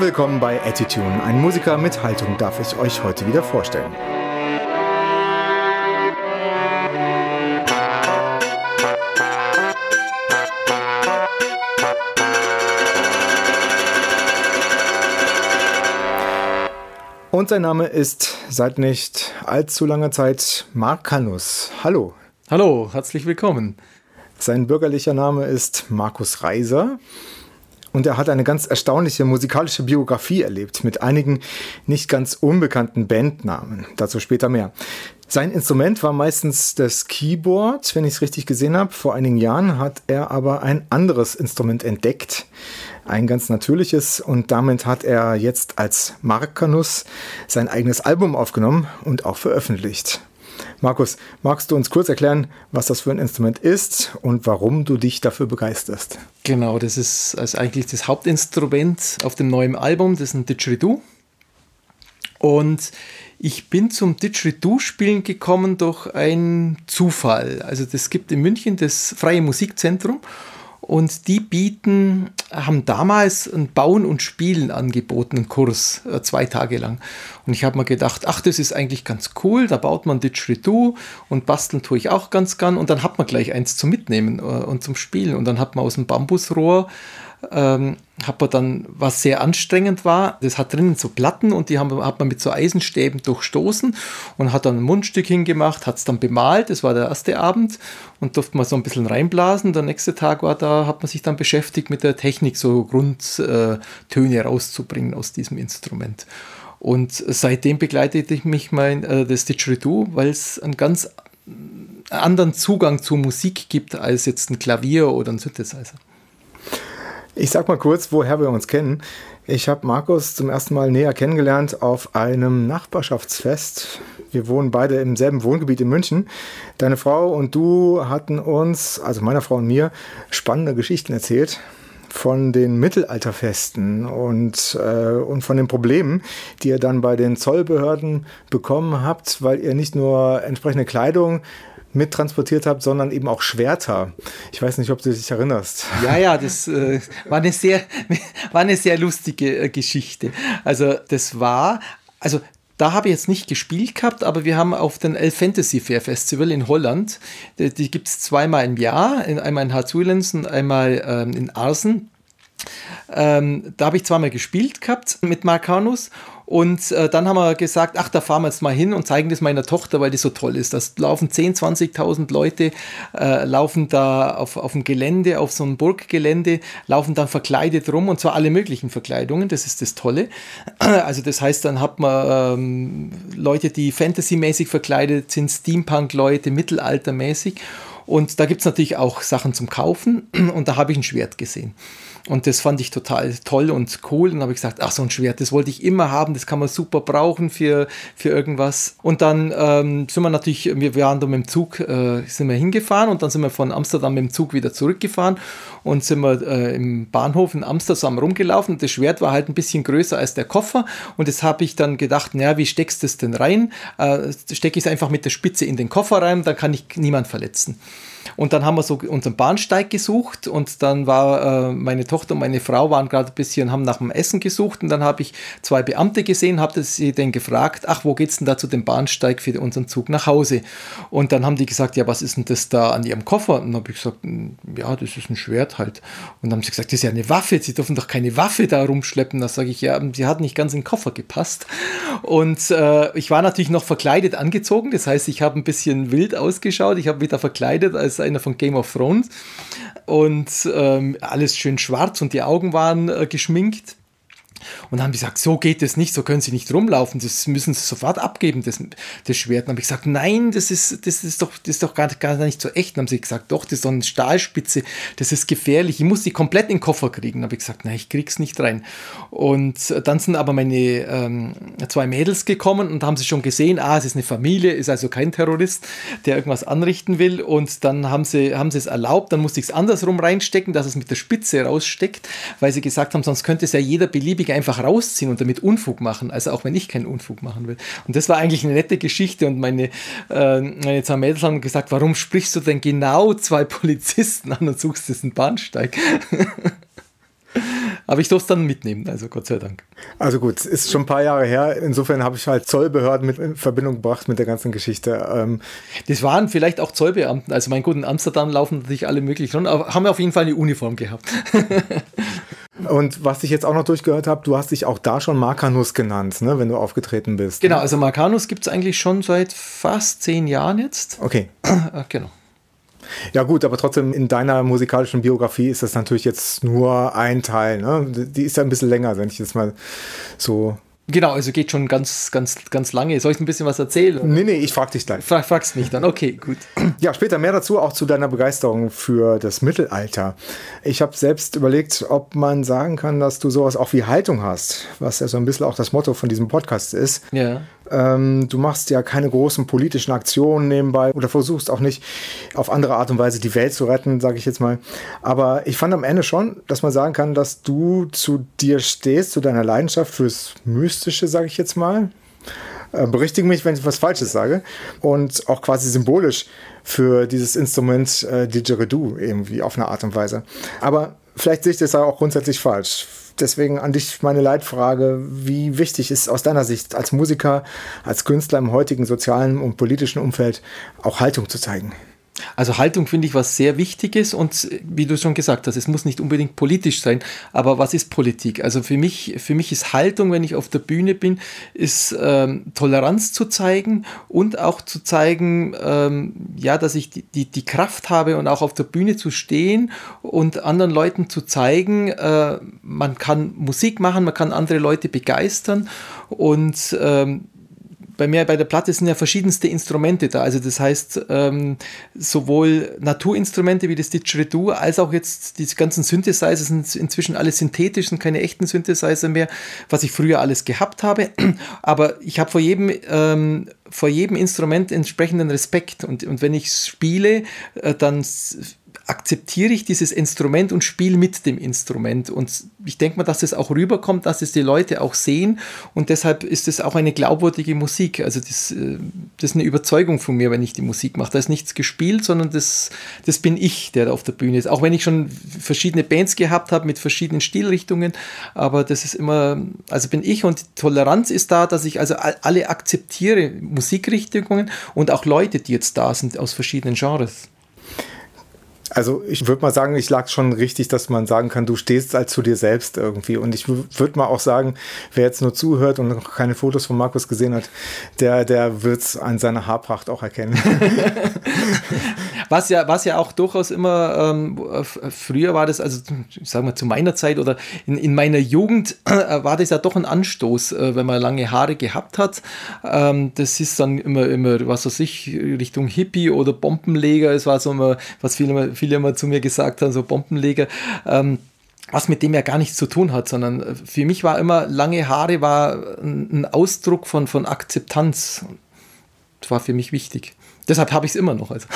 Hallo, willkommen bei Attitune. Ein Musiker mit Haltung darf ich euch heute wieder vorstellen. Und sein Name ist seit nicht allzu langer Zeit Mark Canus. Hallo. Hallo, herzlich willkommen. Sein bürgerlicher Name ist Markus Reiser. Und er hat eine ganz erstaunliche musikalische Biografie erlebt mit einigen nicht ganz unbekannten Bandnamen. Dazu später mehr. Sein Instrument war meistens das Keyboard, wenn ich es richtig gesehen habe. Vor einigen Jahren hat er aber ein anderes Instrument entdeckt, ein ganz natürliches. Und damit hat er jetzt als Markanus sein eigenes Album aufgenommen und auch veröffentlicht. Markus, magst du uns kurz erklären, was das für ein Instrument ist und warum du dich dafür begeisterst? Genau, das ist also eigentlich das Hauptinstrument auf dem neuen Album, das ist ein Didgeridoo. Und ich bin zum Didgeridoo-Spielen gekommen durch einen Zufall. Also das gibt in München das Freie Musikzentrum und die bieten, haben damals ein Bauen und Spielen angeboten, einen Kurs, äh, zwei Tage lang. Und ich habe mir gedacht, ach, das ist eigentlich ganz cool, da baut man Didgeridoo und basteln tue ich auch ganz gern. Und dann hat man gleich eins zum Mitnehmen äh, und zum Spielen. Und dann hat man aus dem Bambusrohr ähm, hat man dann, was sehr anstrengend war, das hat drinnen so Platten und die haben, hat man mit so Eisenstäben durchstoßen und hat dann ein Mundstück hingemacht, hat es dann bemalt, das war der erste Abend und durfte man so ein bisschen reinblasen. Der nächste Tag war da, hat man sich dann beschäftigt mit der Technik, so Grundtöne rauszubringen aus diesem Instrument. Und seitdem begleitete ich mich mein, äh, das Didgeridoo, weil es einen ganz anderen Zugang zur Musik gibt als jetzt ein Klavier oder ein Synthesizer. Ich sag mal kurz, woher wir uns kennen. Ich habe Markus zum ersten Mal näher kennengelernt auf einem Nachbarschaftsfest. Wir wohnen beide im selben Wohngebiet in München. Deine Frau und du hatten uns, also meiner Frau und mir, spannende Geschichten erzählt von den Mittelalterfesten und, äh, und von den Problemen, die ihr dann bei den Zollbehörden bekommen habt, weil ihr nicht nur entsprechende Kleidung mittransportiert habt, sondern eben auch Schwerter. Ich weiß nicht, ob du dich erinnerst. Ja, ja, das äh, war, eine sehr, war eine sehr lustige äh, Geschichte. Also das war, also da habe ich jetzt nicht gespielt gehabt, aber wir haben auf den El Fantasy Fair Festival in Holland, die, die gibt es zweimal im Jahr, einmal in Hartzuilens und einmal ähm, in Arsen. Ähm, da habe ich zweimal gespielt gehabt mit Marcanus und äh, dann haben wir gesagt, ach, da fahren wir jetzt mal hin und zeigen das meiner Tochter, weil die so toll ist. Das laufen 10.000, 20.000 Leute, äh, laufen da auf, auf dem Gelände, auf so einem Burggelände, laufen dann verkleidet rum und zwar alle möglichen Verkleidungen. Das ist das Tolle. Also das heißt, dann hat man ähm, Leute, die Fantasy-mäßig verkleidet sind, Steampunk-Leute, mittelaltermäßig. Und da gibt es natürlich auch Sachen zum Kaufen und da habe ich ein Schwert gesehen. Und das fand ich total toll und cool. Und habe ich gesagt, ach, so ein Schwert, das wollte ich immer haben, das kann man super brauchen für, für irgendwas. Und dann ähm, sind wir natürlich, wir waren da mit dem Zug, äh, sind wir hingefahren und dann sind wir von Amsterdam mit dem Zug wieder zurückgefahren und sind wir äh, im Bahnhof in Amsterdam rumgelaufen. Und das Schwert war halt ein bisschen größer als der Koffer. Und das habe ich dann gedacht, naja, wie steckst du das denn rein? Äh, stecke ich es einfach mit der Spitze in den Koffer rein, dann kann ich niemand verletzen. Und dann haben wir so unseren Bahnsteig gesucht und dann war äh, meine Tochter und meine Frau waren gerade ein bisschen, haben nach dem Essen gesucht und dann habe ich zwei Beamte gesehen, habe sie dann gefragt, ach, wo geht's denn da zu dem Bahnsteig für unseren Zug nach Hause? Und dann haben die gesagt, ja, was ist denn das da an ihrem Koffer? Und dann habe ich gesagt, hm, ja, das ist ein Schwert halt. Und dann haben sie gesagt, das ist ja eine Waffe, sie dürfen doch keine Waffe da rumschleppen. Da sage ich, ja, sie hat nicht ganz in den Koffer gepasst. Und äh, ich war natürlich noch verkleidet angezogen, das heißt, ich habe ein bisschen wild ausgeschaut, ich habe wieder verkleidet als einer von Game of Thrones. Und ähm, alles schön schwarz und die Augen waren äh, geschminkt. Und haben gesagt, so geht es nicht, so können sie nicht rumlaufen, das müssen sie sofort abgeben, das, das Schwert. Dann habe ich gesagt, nein, das ist, das ist doch, das ist doch gar, gar nicht so echt. Dann haben sie gesagt, doch, das ist so eine Stahlspitze, das ist gefährlich, ich muss die komplett in den Koffer kriegen. Dann habe ich gesagt, nein, ich krieg's nicht rein. Und dann sind aber meine ähm, zwei Mädels gekommen und haben sie schon gesehen, ah, es ist eine Familie, ist also kein Terrorist, der irgendwas anrichten will. Und dann haben sie, haben sie es erlaubt, dann musste ich es andersrum reinstecken, dass es mit der Spitze raussteckt, weil sie gesagt haben, sonst könnte es ja jeder beliebige Politik einfach rausziehen und damit Unfug machen, also auch wenn ich keinen Unfug machen will. Und das war eigentlich eine nette Geschichte und meine, äh, meine zwei Mädels haben gesagt, warum sprichst du denn genau zwei Polizisten an und suchst diesen Bahnsteig? Aber ich durfte es dann mitnehmen, also Gott sei Dank. Also gut, ist schon ein paar Jahre her. Insofern habe ich halt Zollbehörden mit in Verbindung gebracht mit der ganzen Geschichte. Ähm das waren vielleicht auch Zollbeamten. Also mein Gott, in Amsterdam laufen natürlich alle möglichen schon, aber haben auf jeden Fall eine Uniform gehabt. Und was ich jetzt auch noch durchgehört habe, du hast dich auch da schon Markanus genannt, ne, wenn du aufgetreten bist. Genau, also Markanus gibt es eigentlich schon seit fast zehn Jahren jetzt. Okay. genau. Ja gut, aber trotzdem in deiner musikalischen Biografie ist das natürlich jetzt nur ein Teil. Ne? Die ist ja ein bisschen länger, wenn ich jetzt mal so Genau, also geht schon ganz, ganz, ganz lange. Soll ich ein bisschen was erzählen? Nee, nee, ich frag dich gleich. Frag, fragst mich dann, okay, gut. Ja, später mehr dazu, auch zu deiner Begeisterung für das Mittelalter. Ich habe selbst überlegt, ob man sagen kann, dass du sowas auch wie Haltung hast, was ja so ein bisschen auch das Motto von diesem Podcast ist. Ja. Ähm, du machst ja keine großen politischen Aktionen nebenbei oder versuchst auch nicht auf andere Art und Weise die Welt zu retten, sage ich jetzt mal. Aber ich fand am Ende schon, dass man sagen kann, dass du zu dir stehst, zu deiner Leidenschaft fürs Mystische, sage ich jetzt mal. Äh, berichtige mich, wenn ich was Falsches sage. Und auch quasi symbolisch für dieses Instrument äh, Didgeridoo irgendwie auf eine Art und Weise. Aber vielleicht sehe ich das auch grundsätzlich falsch deswegen an dich meine Leitfrage, wie wichtig ist aus deiner Sicht als Musiker, als Künstler im heutigen sozialen und politischen Umfeld auch Haltung zu zeigen? Also Haltung finde ich was sehr Wichtiges und wie du schon gesagt hast, es muss nicht unbedingt politisch sein, aber was ist Politik? Also für mich, für mich ist Haltung, wenn ich auf der Bühne bin, ist ähm, Toleranz zu zeigen und auch zu zeigen, ähm, ja, dass ich die, die, die, Kraft habe und auch auf der Bühne zu stehen und anderen Leuten zu zeigen, äh, man kann Musik machen, man kann andere Leute begeistern und ähm, bei mir bei der Platte sind ja verschiedenste Instrumente da. Also das heißt, ähm, sowohl Naturinstrumente wie das Didgeridoo, als auch jetzt die ganzen Synthesizer sind inzwischen alle synthetisch, sind keine echten Synthesizer mehr, was ich früher alles gehabt habe. Aber ich habe vor jedem ähm, vor jedem Instrument entsprechenden Respekt. Und, und wenn ich spiele, äh, dann akzeptiere ich dieses Instrument und spiele mit dem Instrument. Und ich denke mal, dass es auch rüberkommt, dass es die Leute auch sehen. Und deshalb ist es auch eine glaubwürdige Musik. Also das, äh, das ist eine Überzeugung von mir, wenn ich die Musik mache. Da ist nichts gespielt, sondern das, das bin ich, der da auf der Bühne ist. Auch wenn ich schon verschiedene Bands gehabt habe mit verschiedenen Stilrichtungen. Aber das ist immer, also bin ich und die Toleranz ist da, dass ich also alle akzeptiere, Musikrichtungen und auch Leute, die jetzt da sind aus verschiedenen Genres. Also ich würde mal sagen, ich lag schon richtig, dass man sagen kann, du stehst als zu dir selbst irgendwie. Und ich würde mal auch sagen, wer jetzt nur zuhört und noch keine Fotos von Markus gesehen hat, der, der wird es an seiner Haarpracht auch erkennen. was, ja, was ja auch durchaus immer, ähm, früher war das, also ich sage mal zu meiner Zeit oder in, in meiner Jugend äh, war das ja doch ein Anstoß, äh, wenn man lange Haare gehabt hat. Ähm, das ist dann immer, immer, was weiß ich, Richtung Hippie oder Bombenleger. Es war so immer, was viele viele immer zu mir gesagt haben, so Bombenleger. Ähm, was mit dem ja gar nichts zu tun hat, sondern äh, für mich war immer, lange Haare war ein Ausdruck von, von Akzeptanz. Das war für mich wichtig. Deshalb habe ich es immer noch. Also.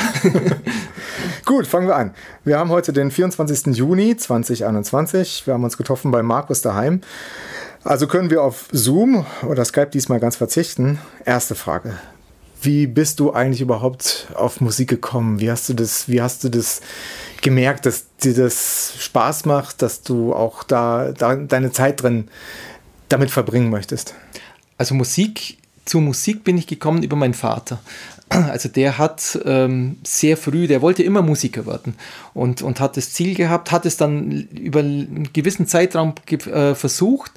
Gut, fangen wir an. Wir haben heute den 24. Juni 2021. Wir haben uns getroffen bei Markus daheim. Also können wir auf Zoom oder Skype diesmal ganz verzichten. Erste Frage. Wie bist du eigentlich überhaupt auf Musik gekommen? Wie hast du das, wie hast du das gemerkt, dass dir das Spaß macht, dass du auch da, da deine Zeit drin damit verbringen möchtest? Also Musik, zur Musik bin ich gekommen über meinen Vater. Also der hat ähm, sehr früh, der wollte immer Musiker werden und, und hat das Ziel gehabt, hat es dann über einen gewissen Zeitraum äh, versucht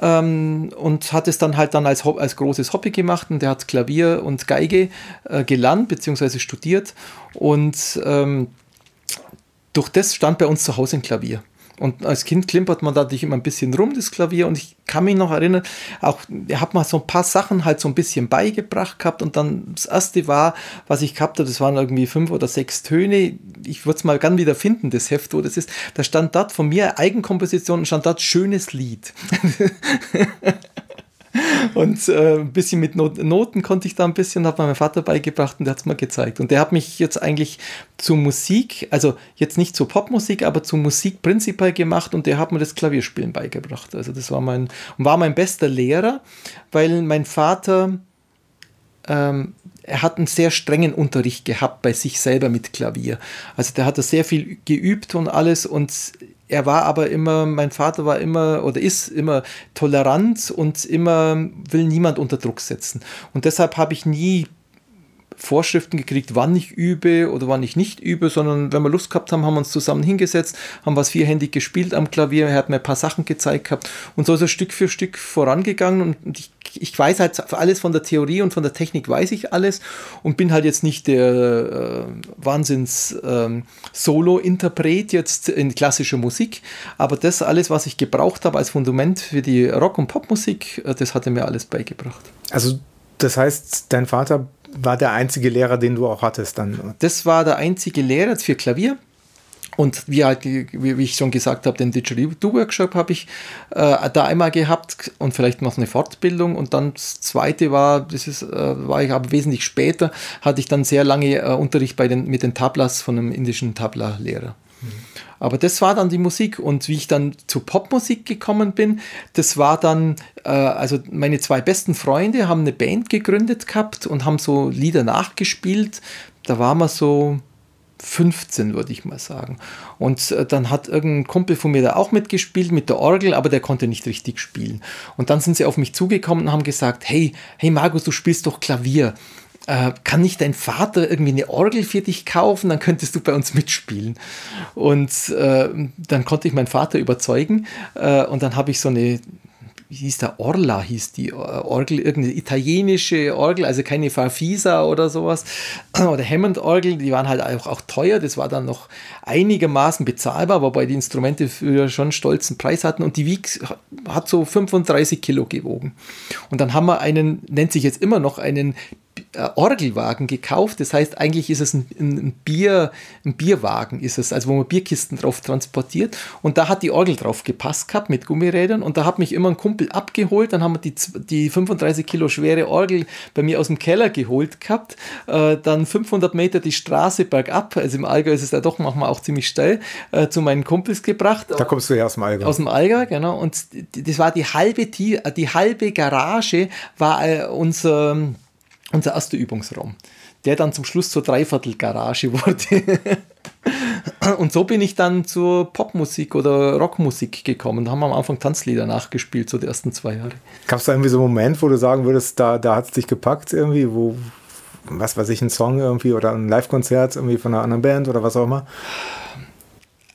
ähm, und hat es dann halt dann als, als großes Hobby gemacht und der hat Klavier und Geige äh, gelernt bzw. studiert und ähm, durch das stand bei uns zu Hause ein Klavier. Und als Kind klimpert man da natürlich immer ein bisschen rum, das Klavier. Und ich kann mich noch erinnern, auch, er hat mal so ein paar Sachen halt so ein bisschen beigebracht gehabt. Und dann das erste war, was ich gehabt habe, das waren irgendwie fünf oder sechs Töne. Ich würde es mal gern wieder finden, das Heft, wo das ist. Da stand dort von mir Eigenkomposition, stand dort schönes Lied. Und äh, ein bisschen mit Not Noten konnte ich da ein bisschen, hat mir mein Vater beigebracht und der hat es mir gezeigt. Und der hat mich jetzt eigentlich zu Musik, also jetzt nicht zur Popmusik, aber zu Musik prinzipiell gemacht und der hat mir das Klavierspielen beigebracht. Also das war mein, war mein bester Lehrer, weil mein Vater ähm, er hat einen sehr strengen Unterricht gehabt bei sich selber mit Klavier. Also der hat da sehr viel geübt und alles und er war aber immer, mein Vater war immer oder ist immer tolerant und immer will niemand unter Druck setzen. Und deshalb habe ich nie Vorschriften gekriegt, wann ich übe oder wann ich nicht übe, sondern wenn wir Lust gehabt haben, haben wir uns zusammen hingesetzt, haben was vierhändig gespielt am Klavier, er hat mir ein paar Sachen gezeigt gehabt und so ist er Stück für Stück vorangegangen und ich, ich weiß halt alles von der Theorie und von der Technik weiß ich alles und bin halt jetzt nicht der äh, Wahnsinns äh, Solo-Interpret jetzt in klassischer Musik, aber das alles, was ich gebraucht habe als Fundament für die Rock- und Popmusik, äh, das hat er mir alles beigebracht. Also das heißt, dein Vater war der einzige Lehrer, den du auch hattest dann? Das war der einzige Lehrer für Klavier. Und wie, halt, wie ich schon gesagt habe, den Didgeridoo-Workshop habe ich äh, da einmal gehabt und vielleicht noch eine Fortbildung. Und dann das zweite war, das ist, äh, war ich aber wesentlich später, hatte ich dann sehr lange äh, Unterricht bei den, mit den Tablas von einem indischen Tabla-Lehrer. Mhm. Aber das war dann die Musik. Und wie ich dann zu Popmusik gekommen bin, das war dann, äh, also meine zwei besten Freunde haben eine Band gegründet gehabt und haben so Lieder nachgespielt. Da waren wir so 15, würde ich mal sagen. Und äh, dann hat irgendein Kumpel von mir da auch mitgespielt mit der Orgel, aber der konnte nicht richtig spielen. Und dann sind sie auf mich zugekommen und haben gesagt, hey, hey Markus, du spielst doch Klavier äh, kann nicht dein Vater irgendwie eine Orgel für dich kaufen, dann könntest du bei uns mitspielen. Und äh, dann konnte ich meinen Vater überzeugen äh, und dann habe ich so eine wie hieß der Orla, hieß die äh, Orgel, irgendeine italienische Orgel, also keine Farfisa oder sowas, oder Hammond-Orgel, die waren halt auch, auch teuer, das war dann noch einigermaßen bezahlbar, wobei die Instrumente für schon einen stolzen Preis hatten und die wiegt, hat so 35 Kilo gewogen. Und dann haben wir einen, nennt sich jetzt immer noch einen Orgelwagen gekauft. Das heißt, eigentlich ist es ein, ein, Bier, ein Bierwagen, ist es, also wo man Bierkisten drauf transportiert. Und da hat die Orgel drauf gepasst gehabt mit Gummirädern. Und da hat mich immer ein Kumpel abgeholt. Dann haben wir die, die 35 Kilo schwere Orgel bei mir aus dem Keller geholt gehabt. Äh, dann 500 Meter die Straße bergab. Also im Allgäu ist es ja doch manchmal auch ziemlich steil. Äh, zu meinen Kumpels gebracht. Da kommst du ja aus dem Allgäu. Aus dem Allgäu, genau. Und das war die halbe, die, die halbe Garage war äh, unser unser erster Übungsraum, der dann zum Schluss zur Dreiviertelgarage wurde. und so bin ich dann zur Popmusik oder Rockmusik gekommen. Da haben wir am Anfang Tanzlieder nachgespielt, so die ersten zwei Jahre. Gab es da irgendwie so einen Moment, wo du sagen würdest, da, da hat es dich gepackt irgendwie, wo, was weiß ich, ein Song irgendwie oder ein Live-Konzert irgendwie von einer anderen Band oder was auch immer?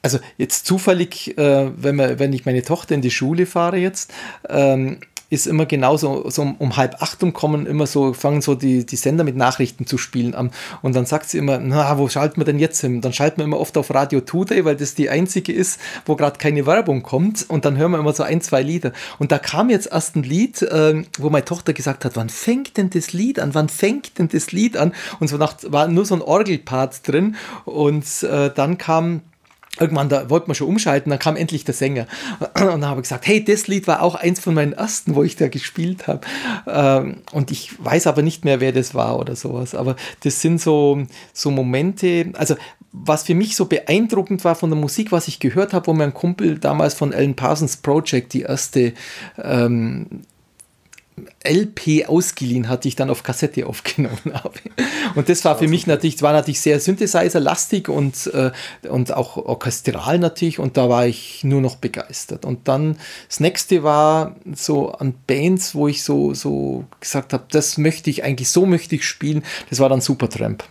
Also jetzt zufällig, äh, wenn, wir, wenn ich meine Tochter in die Schule fahre jetzt, ähm, ist immer genauso, so um, halb acht um kommen immer so, fangen so die, die Sender mit Nachrichten zu spielen an. Und dann sagt sie immer, na, wo schalten wir denn jetzt hin? Dann schalten wir immer oft auf Radio Today, weil das die einzige ist, wo gerade keine Werbung kommt. Und dann hören wir immer so ein, zwei Lieder. Und da kam jetzt erst ein Lied, äh, wo meine Tochter gesagt hat, wann fängt denn das Lied an? Wann fängt denn das Lied an? Und so nach, war nur so ein Orgelpart drin. Und äh, dann kam irgendwann, da wollte man schon umschalten, dann kam endlich der Sänger. Und dann habe ich gesagt, hey, das Lied war auch eins von meinen ersten, wo ich da gespielt habe. Ähm, und ich weiß aber nicht mehr, wer das war oder sowas. Aber das sind so, so Momente, also was für mich so beeindruckend war von der Musik, was ich gehört habe, wo mein Kumpel damals von Alan Parsons Project die erste ähm, LP ausgeliehen hatte, ich dann auf Kassette aufgenommen habe. Und das war für mich natürlich, war natürlich sehr Synthesizer-lastig und, äh, und auch orchestral natürlich und da war ich nur noch begeistert. Und dann das nächste war so an Bands, wo ich so, so gesagt habe, das möchte ich eigentlich, so möchte ich spielen, das war dann Supertramp.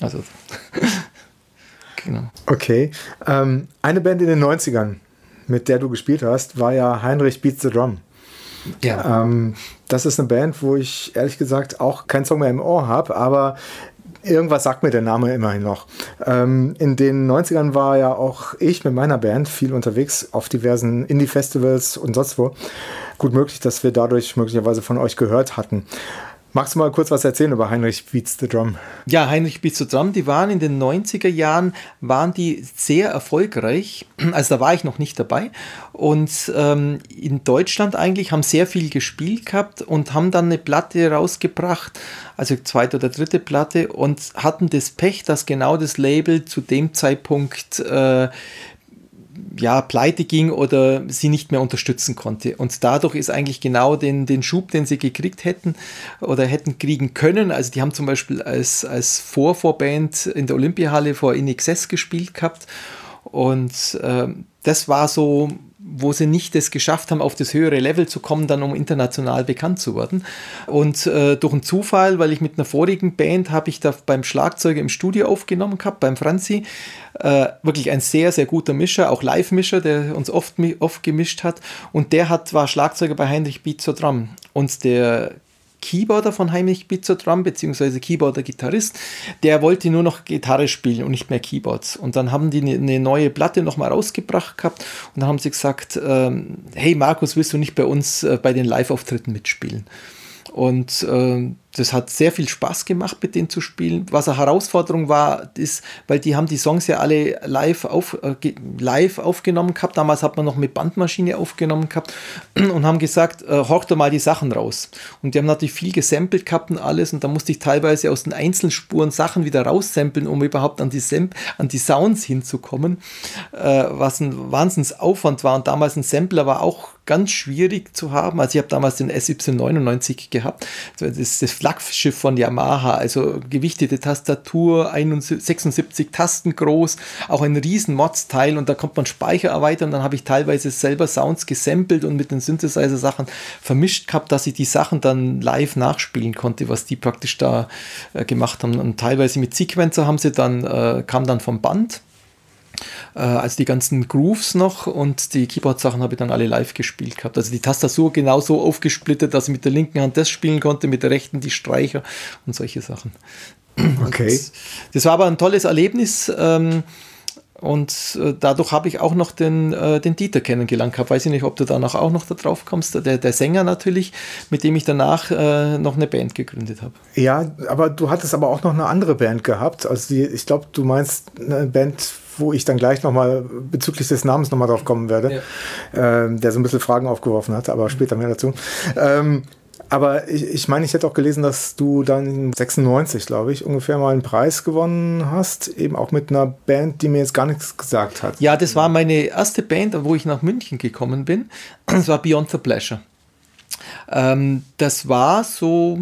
Also, genau. Okay. Ähm, eine Band in den 90ern, mit der du gespielt hast, war ja Heinrich Beats the Drum. Ja. Ähm, das ist eine Band, wo ich ehrlich gesagt auch keinen Song mehr im Ohr habe, aber irgendwas sagt mir der Name immerhin noch. Ähm, in den 90ern war ja auch ich mit meiner Band viel unterwegs auf diversen Indie-Festivals und sonst wo. Gut möglich, dass wir dadurch möglicherweise von euch gehört hatten. Magst du mal kurz was erzählen über Heinrich Beats the Drum? Ja, Heinrich Beats the Drum, die waren in den 90er Jahren, waren die sehr erfolgreich. Also da war ich noch nicht dabei. Und ähm, in Deutschland eigentlich haben sehr viel gespielt gehabt und haben dann eine Platte rausgebracht, also zweite oder dritte Platte, und hatten das Pech, dass genau das Label zu dem Zeitpunkt äh, ja, pleite ging oder sie nicht mehr unterstützen konnte. Und dadurch ist eigentlich genau den, den Schub, den sie gekriegt hätten oder hätten kriegen können. Also die haben zum Beispiel als, als Vorvorband in der Olympiahalle vor In Excess gespielt gehabt. Und äh, das war so wo sie nicht es geschafft haben, auf das höhere Level zu kommen, dann um international bekannt zu werden. Und äh, durch einen Zufall, weil ich mit einer vorigen Band habe ich da beim Schlagzeuger im Studio aufgenommen gehabt, beim Franzi. Äh, wirklich ein sehr, sehr guter Mischer, auch Live-Mischer, der uns oft, oft gemischt hat. Und der hat, war Schlagzeuger bei Heinrich Beat zur Drum. Und der Keyboarder von Heinrich Bitzer Drum, beziehungsweise Keyboarder-Gitarrist, der wollte nur noch Gitarre spielen und nicht mehr Keyboards. Und dann haben die eine ne neue Platte nochmal rausgebracht gehabt und dann haben sie gesagt, ähm, hey Markus, willst du nicht bei uns äh, bei den Live-Auftritten mitspielen? Und äh, das hat sehr viel Spaß gemacht, mit denen zu spielen. Was eine Herausforderung war, ist, weil die haben die Songs ja alle live, auf, äh, live aufgenommen gehabt. Damals hat man noch mit Bandmaschine aufgenommen gehabt und haben gesagt, äh, horch doch mal die Sachen raus. Und die haben natürlich viel gesampelt gehabt und alles. Und da musste ich teilweise aus den Einzelspuren Sachen wieder raussampeln, um überhaupt an die, Samp an die Sounds hinzukommen, äh, was ein Wahnsinnsaufwand war. Und damals ein Sampler war auch ganz schwierig zu haben. Also ich habe damals den SY99 gehabt. Das ist das Flaggschiff von Yamaha, also gewichtete Tastatur, 76 Tasten groß, auch ein riesen Mods-Teil und da kommt man Speicher erweitern. Dann habe ich teilweise selber Sounds gesampelt und mit den Synthesizer-Sachen vermischt gehabt, dass ich die Sachen dann live nachspielen konnte, was die praktisch da äh, gemacht haben. Und teilweise mit Sequencer haben sie dann, äh, kam dann vom Band also die ganzen Grooves noch und die Keyboard-Sachen habe ich dann alle live gespielt gehabt. Also die Tastatur genauso aufgesplittet, dass ich mit der linken Hand das spielen konnte, mit der rechten die Streicher und solche Sachen. Okay. Das, das, war aber ein tolles Erlebnis. Ähm, und äh, dadurch habe ich auch noch den, äh, den Dieter kennengelernt gehabt. Weiß ich nicht, ob du danach auch noch da drauf kommst. Der, der Sänger natürlich, mit dem ich danach äh, noch eine Band gegründet habe. Ja, aber du hattest aber auch noch eine andere Band gehabt. Also die, ich glaube, du meinst eine Band, wo ich dann gleich nochmal bezüglich des Namens nochmal drauf kommen werde, ja. ähm, der so ein bisschen Fragen aufgeworfen hat, aber später mehr dazu. Ähm, aber ich, ich meine, ich hätte auch gelesen, dass du dann 96, glaube ich, ungefähr mal einen Preis gewonnen hast, eben auch mit einer Band, die mir jetzt gar nichts gesagt hat. Ja, das war meine erste Band, wo ich nach München gekommen bin. Das war Beyond the Pleasure. Ähm, das war so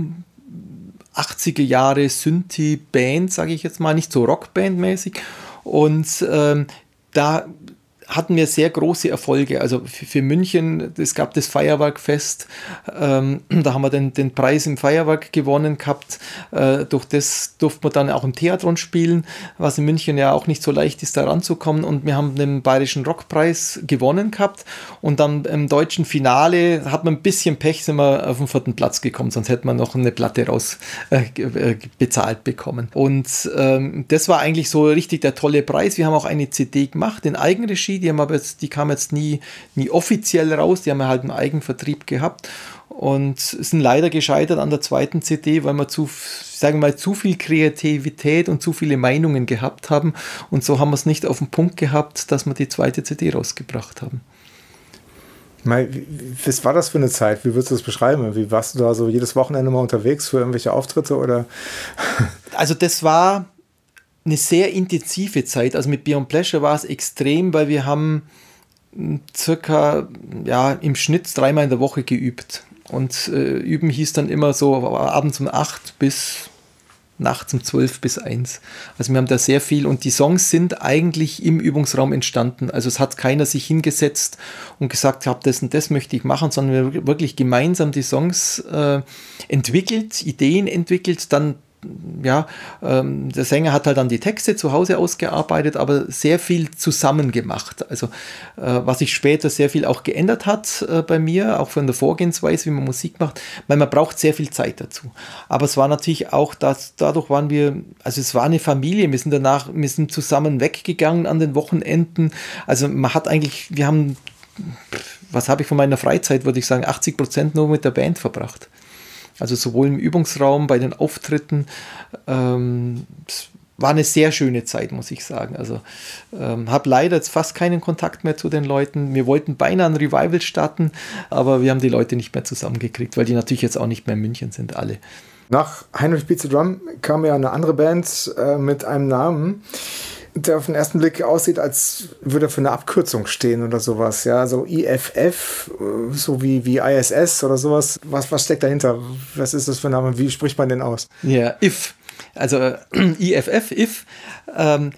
80er Jahre Synthie-Band, sage ich jetzt mal, nicht so Rockband-mäßig. Und ähm, da hatten wir sehr große Erfolge. Also für, für München, es gab das Feuerwerkfest, ähm, da haben wir den, den Preis im Feuerwerk gewonnen gehabt. Äh, durch das durfte man dann auch im Theatron spielen, was in München ja auch nicht so leicht ist, da ranzukommen. Und wir haben den Bayerischen Rockpreis gewonnen gehabt. Und dann im deutschen Finale hat man ein bisschen Pech, sind wir auf den vierten Platz gekommen, sonst hätte man noch eine Platte raus äh, äh bezahlt bekommen. Und ähm, das war eigentlich so richtig der tolle Preis. Wir haben auch eine CD gemacht in Eigenregie die haben aber jetzt, die kam jetzt nie, nie offiziell raus, die haben halt einen Eigenvertrieb gehabt und sind leider gescheitert an der zweiten CD, weil wir zu, sagen wir mal, zu viel Kreativität und zu viele Meinungen gehabt haben und so haben wir es nicht auf den Punkt gehabt, dass wir die zweite CD rausgebracht haben. Was war das für eine Zeit? Wie würdest du das beschreiben? Wie warst du da so jedes Wochenende mal unterwegs für irgendwelche Auftritte oder? Also das war eine sehr intensive Zeit. Also mit Beyond Pleasure war es extrem, weil wir haben circa ja, im Schnitt dreimal in der Woche geübt. Und äh, üben hieß dann immer so abends um 8 bis nachts um 12 bis 1. Also wir haben da sehr viel und die Songs sind eigentlich im Übungsraum entstanden. Also es hat keiner sich hingesetzt und gesagt, hab das und das möchte ich machen, sondern wir haben wirklich gemeinsam die Songs äh, entwickelt, Ideen entwickelt, dann ja, ähm, der Sänger hat halt dann die Texte zu Hause ausgearbeitet, aber sehr viel zusammen gemacht. Also äh, was sich später sehr viel auch geändert hat äh, bei mir, auch von der Vorgehensweise, wie man Musik macht, weil man braucht sehr viel Zeit dazu. Aber es war natürlich auch, dass, dadurch waren wir, also es war eine Familie, wir sind danach, wir sind zusammen weggegangen an den Wochenenden. Also man hat eigentlich, wir haben, was habe ich von meiner Freizeit, würde ich sagen, 80 Prozent nur mit der Band verbracht. Also sowohl im Übungsraum, bei den Auftritten. Ähm, es war eine sehr schöne Zeit, muss ich sagen. Also ähm, habe leider jetzt fast keinen Kontakt mehr zu den Leuten. Wir wollten beinahe ein Revival starten, aber wir haben die Leute nicht mehr zusammengekriegt, weil die natürlich jetzt auch nicht mehr in München sind, alle. Nach Heinrich Pizza Drum kam ja eine andere Band äh, mit einem Namen der auf den ersten Blick aussieht, als würde er für eine Abkürzung stehen oder sowas. Ja, so IFF, so wie, wie ISS oder sowas. Was, was steckt dahinter? Was ist das für ein Name? Wie spricht man den aus? Ja, IF. Also IFF, IF. Ähm,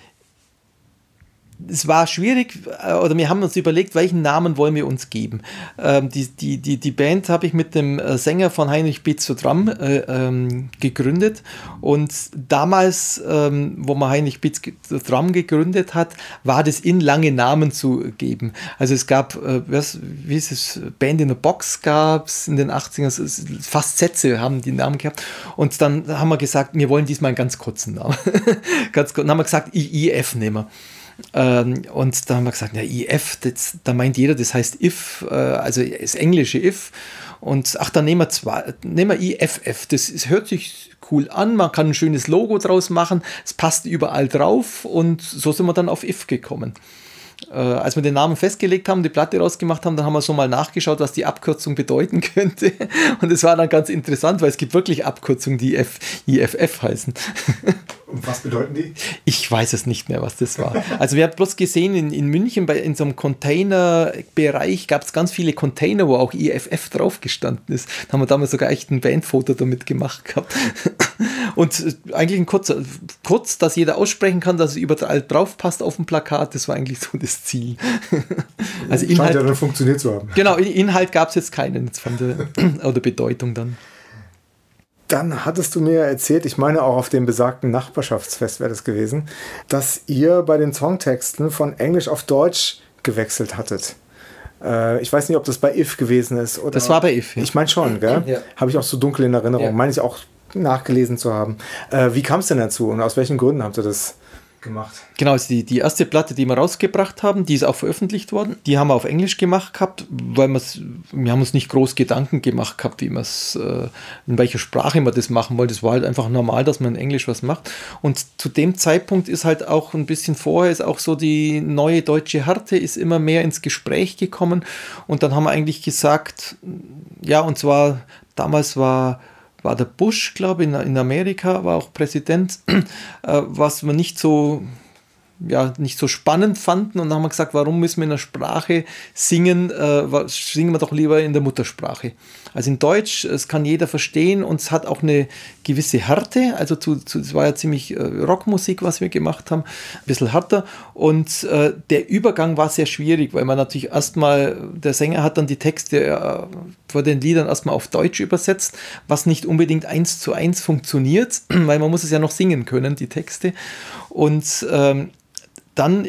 es war schwierig, äh, oder wir haben uns überlegt, welchen Namen wollen wir uns geben. Ähm, die, die, die, die Band habe ich mit dem äh, Sänger von Heinrich Bitz zu Drum äh, ähm, gegründet. Und damals, ähm, wo man Heinrich Bitz zu Drum gegründet hat, war das in, lange Namen zu geben. Also es gab, äh, was, wie ist es, Band in a Box gab es in den 80ern, fast Sätze haben die Namen gehabt. Und dann haben wir gesagt, wir wollen diesmal einen ganz kurzen Namen. ganz kurz, dann haben wir gesagt, IIF nehmen wir. Ähm, und da haben wir gesagt, ja, IF, das, da meint jeder, das heißt if, äh, also das englische if. Und ach, dann nehmen wir zwei, nehmen wir IFF. Das ist, hört sich cool an, man kann ein schönes Logo draus machen, es passt überall drauf und so sind wir dann auf if gekommen. Äh, als wir den Namen festgelegt haben, die Platte rausgemacht haben, dann haben wir so mal nachgeschaut, was die Abkürzung bedeuten könnte. Und es war dann ganz interessant, weil es gibt wirklich Abkürzungen, die IFF heißen. Und was bedeuten die? Ich weiß es nicht mehr, was das war. Also wir haben bloß gesehen, in, in München bei, in so einem Containerbereich gab es ganz viele Container, wo auch IFF drauf gestanden ist. Da haben wir damals sogar echt ein Bandfoto damit gemacht gehabt. Und äh, eigentlich ein kurzer, kurz, dass jeder aussprechen kann, dass es überall drauf passt auf dem Plakat, das war eigentlich so das Ziel. Also Inhalt, Scheint ja dann funktioniert zu haben. Genau, Inhalt gab es jetzt keinen jetzt von der, oder Bedeutung dann. Dann hattest du mir erzählt, ich meine auch auf dem besagten Nachbarschaftsfest wäre das gewesen, dass ihr bei den Songtexten von Englisch auf Deutsch gewechselt hattet. Äh, ich weiß nicht, ob das bei If gewesen ist. Oder das war bei If. Ja. Ich meine schon, gell? Ja. Habe ich auch so dunkel in Erinnerung. Ja. Meine ich auch nachgelesen zu haben. Äh, wie kam es denn dazu und aus welchen Gründen habt ihr das gemacht. Genau, also die, die erste Platte, die wir rausgebracht haben, die ist auch veröffentlicht worden. Die haben wir auf Englisch gemacht gehabt, weil wir haben uns nicht groß Gedanken gemacht gehabt, wie äh, in welcher Sprache wir das machen wollen. Das war halt einfach normal, dass man in Englisch was macht. Und zu dem Zeitpunkt ist halt auch ein bisschen vorher ist auch so die neue deutsche Härte ist immer mehr ins Gespräch gekommen. Und dann haben wir eigentlich gesagt, ja, und zwar damals war war der Bush, glaube ich, in, in Amerika, war auch Präsident, äh, was wir nicht so ja, nicht so spannend fanden und haben gesagt, warum müssen wir in der Sprache singen, äh, singen wir doch lieber in der Muttersprache. Also in Deutsch, es kann jeder verstehen und es hat auch eine gewisse Härte, also zu, zu, es war ja ziemlich äh, Rockmusik, was wir gemacht haben, ein bisschen härter. Und äh, der Übergang war sehr schwierig, weil man natürlich erstmal, der Sänger hat dann die Texte äh, vor den Liedern erstmal auf Deutsch übersetzt, was nicht unbedingt eins zu eins funktioniert, weil man muss es ja noch singen können, die Texte. Und ähm, dann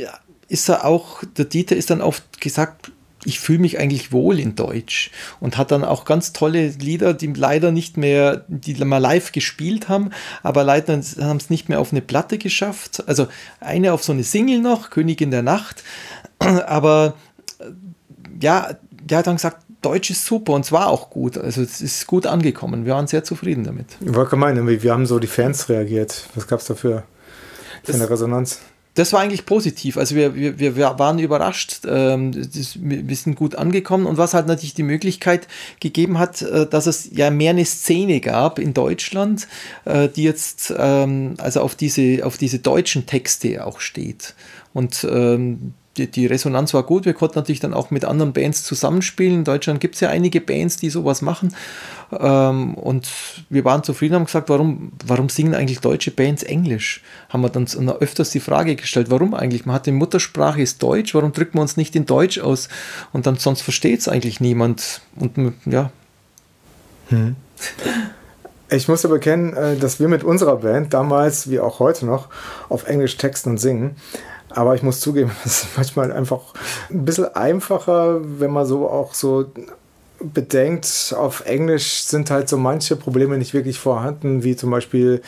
ist er auch, der Dieter ist dann oft gesagt, ich fühle mich eigentlich wohl in Deutsch und hat dann auch ganz tolle Lieder, die leider nicht mehr, die mal live gespielt haben, aber leider haben es nicht mehr auf eine Platte geschafft. Also eine auf so eine Single noch, Königin der Nacht, aber ja, der hat dann gesagt, Deutsch ist super und zwar auch gut. Also es ist gut angekommen. Wir waren sehr zufrieden damit. Ich wollte meinen, wie haben so die Fans reagiert? Was gab es dafür für eine Resonanz? Das war eigentlich positiv. Also wir, wir, wir waren überrascht, ähm, wir sind gut angekommen und was halt natürlich die Möglichkeit gegeben hat, äh, dass es ja mehr eine Szene gab in Deutschland, äh, die jetzt ähm, also auf diese, auf diese deutschen Texte auch steht. Und ähm, die, die, Resonanz war gut. Wir konnten natürlich dann auch mit anderen Bands zusammenspielen. In Deutschland gibt es ja einige Bands, die sowas machen. Ähm, und wir waren zufrieden, haben gesagt, warum, warum singen eigentlich deutsche Bands Englisch? Haben wir dann öfters die Frage gestellt, warum eigentlich? Man hat die Muttersprache ist Deutsch, warum drücken wir uns nicht in Deutsch aus? Und dann sonst versteht es eigentlich niemand. Und ja. Hm. Ich muss aber erkennen, äh, dass wir mit unserer Band damals, wie auch heute noch, auf Englisch texten und singen. Aber ich muss zugeben, es ist manchmal einfach ein bisschen einfacher, wenn man so auch so bedenkt, auf Englisch sind halt so manche Probleme nicht wirklich vorhanden, wie zum Beispiel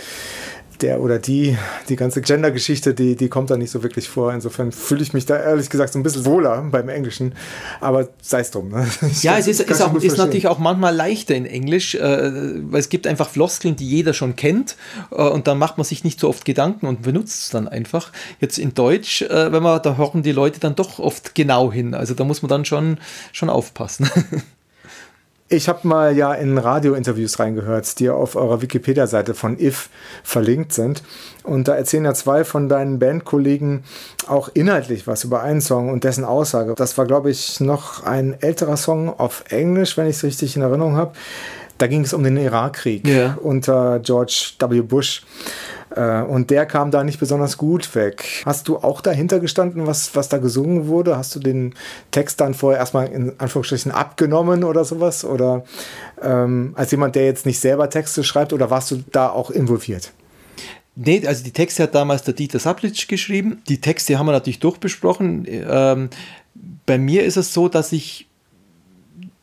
der oder die, die ganze Gender-Geschichte, die, die kommt da nicht so wirklich vor. Insofern fühle ich mich da ehrlich gesagt so ein bisschen wohler beim Englischen. Aber sei es drum. Ne? Ja, es ist, ist, auch, ist natürlich auch manchmal leichter in Englisch, äh, weil es gibt einfach Floskeln, die jeder schon kennt. Äh, und dann macht man sich nicht so oft Gedanken und benutzt es dann einfach. Jetzt in Deutsch, äh, wenn man, da hören die Leute dann doch oft genau hin. Also da muss man dann schon, schon aufpassen. Ich habe mal ja in Radiointerviews reingehört, die auf eurer Wikipedia-Seite von IF verlinkt sind. Und da erzählen ja zwei von deinen Bandkollegen auch inhaltlich was über einen Song und dessen Aussage. Das war, glaube ich, noch ein älterer Song auf Englisch, wenn ich es richtig in Erinnerung habe. Da ging es um den Irakkrieg yeah. unter George W. Bush. Äh, und der kam da nicht besonders gut weg. Hast du auch dahinter gestanden, was, was da gesungen wurde? Hast du den Text dann vorher erstmal in Anführungsstrichen abgenommen oder sowas? Oder ähm, als jemand, der jetzt nicht selber Texte schreibt, oder warst du da auch involviert? Nee, also die Texte hat damals der Dieter Saplitsch geschrieben. Die Texte haben wir natürlich durchbesprochen. Ähm, bei mir ist es so, dass ich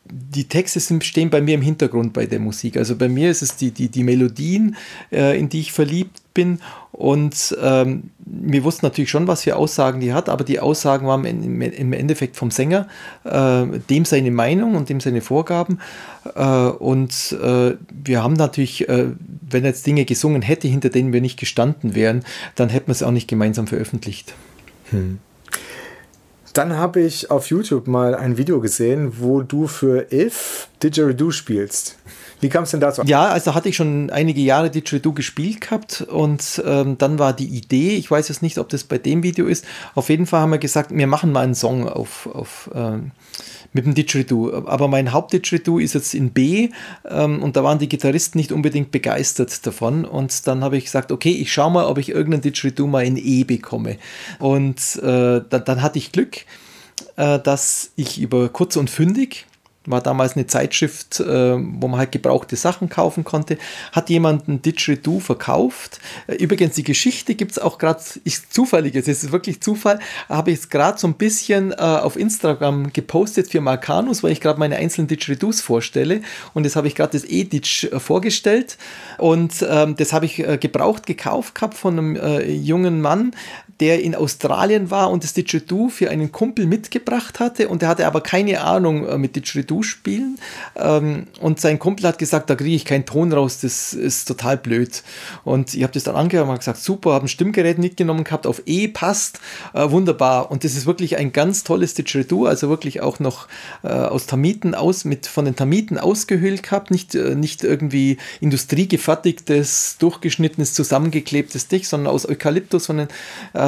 die Texte sind, stehen bei mir im Hintergrund bei der Musik. Also bei mir ist es die, die, die Melodien, äh, in die ich verliebt bin. Und ähm, wir wussten natürlich schon, was für Aussagen die hat, aber die Aussagen waren im, im Endeffekt vom Sänger, äh, dem seine Meinung und dem seine Vorgaben. Äh, und äh, wir haben natürlich, äh, wenn er jetzt Dinge gesungen hätte, hinter denen wir nicht gestanden wären, dann hätten wir es auch nicht gemeinsam veröffentlicht. Hm. Dann habe ich auf YouTube mal ein Video gesehen, wo du für If Didgeridoo spielst. Wie kam es denn dazu? Ja, also hatte ich schon einige Jahre Didgeridoo gespielt gehabt und ähm, dann war die Idee, ich weiß jetzt nicht, ob das bei dem Video ist, auf jeden Fall haben wir gesagt, wir machen mal einen Song auf, auf ähm, mit dem Didgeridoo. Aber mein Haupt-Didgeridoo ist jetzt in B ähm, und da waren die Gitarristen nicht unbedingt begeistert davon. Und dann habe ich gesagt, okay, ich schaue mal, ob ich irgendein Didgeridoo mal in E bekomme. Und äh, dann, dann, hatte ich Glück, äh, dass ich über kurz und fündig war damals eine Zeitschrift, äh, wo man halt gebrauchte Sachen kaufen konnte, hat jemand ein Didgeridoo verkauft. Äh, übrigens, die Geschichte gibt es auch gerade, ist zufällig, es ist wirklich Zufall, habe ich es gerade so ein bisschen äh, auf Instagram gepostet für Marcanus, weil ich gerade meine einzelnen Didgeridoos vorstelle und das habe ich gerade das E-Ditch äh, vorgestellt und ähm, das habe ich äh, gebraucht gekauft gehabt von einem äh, jungen Mann, der in Australien war und das Didgeridoo für einen Kumpel mitgebracht hatte und der hatte aber keine Ahnung äh, mit Didgeridoo spielen. Ähm, und sein Kumpel hat gesagt, da kriege ich keinen Ton raus, das ist total blöd. Und ich habe das dann angehört und gesagt, super, habe ein Stimmgerät mitgenommen gehabt, auf E passt, äh, wunderbar. Und das ist wirklich ein ganz tolles Didgeridoo, also wirklich auch noch äh, aus Termiten aus, mit von den Termiten ausgehöhlt gehabt, nicht, äh, nicht irgendwie industriegefertigtes, durchgeschnittenes, zusammengeklebtes Dich, sondern aus Eukalyptus von den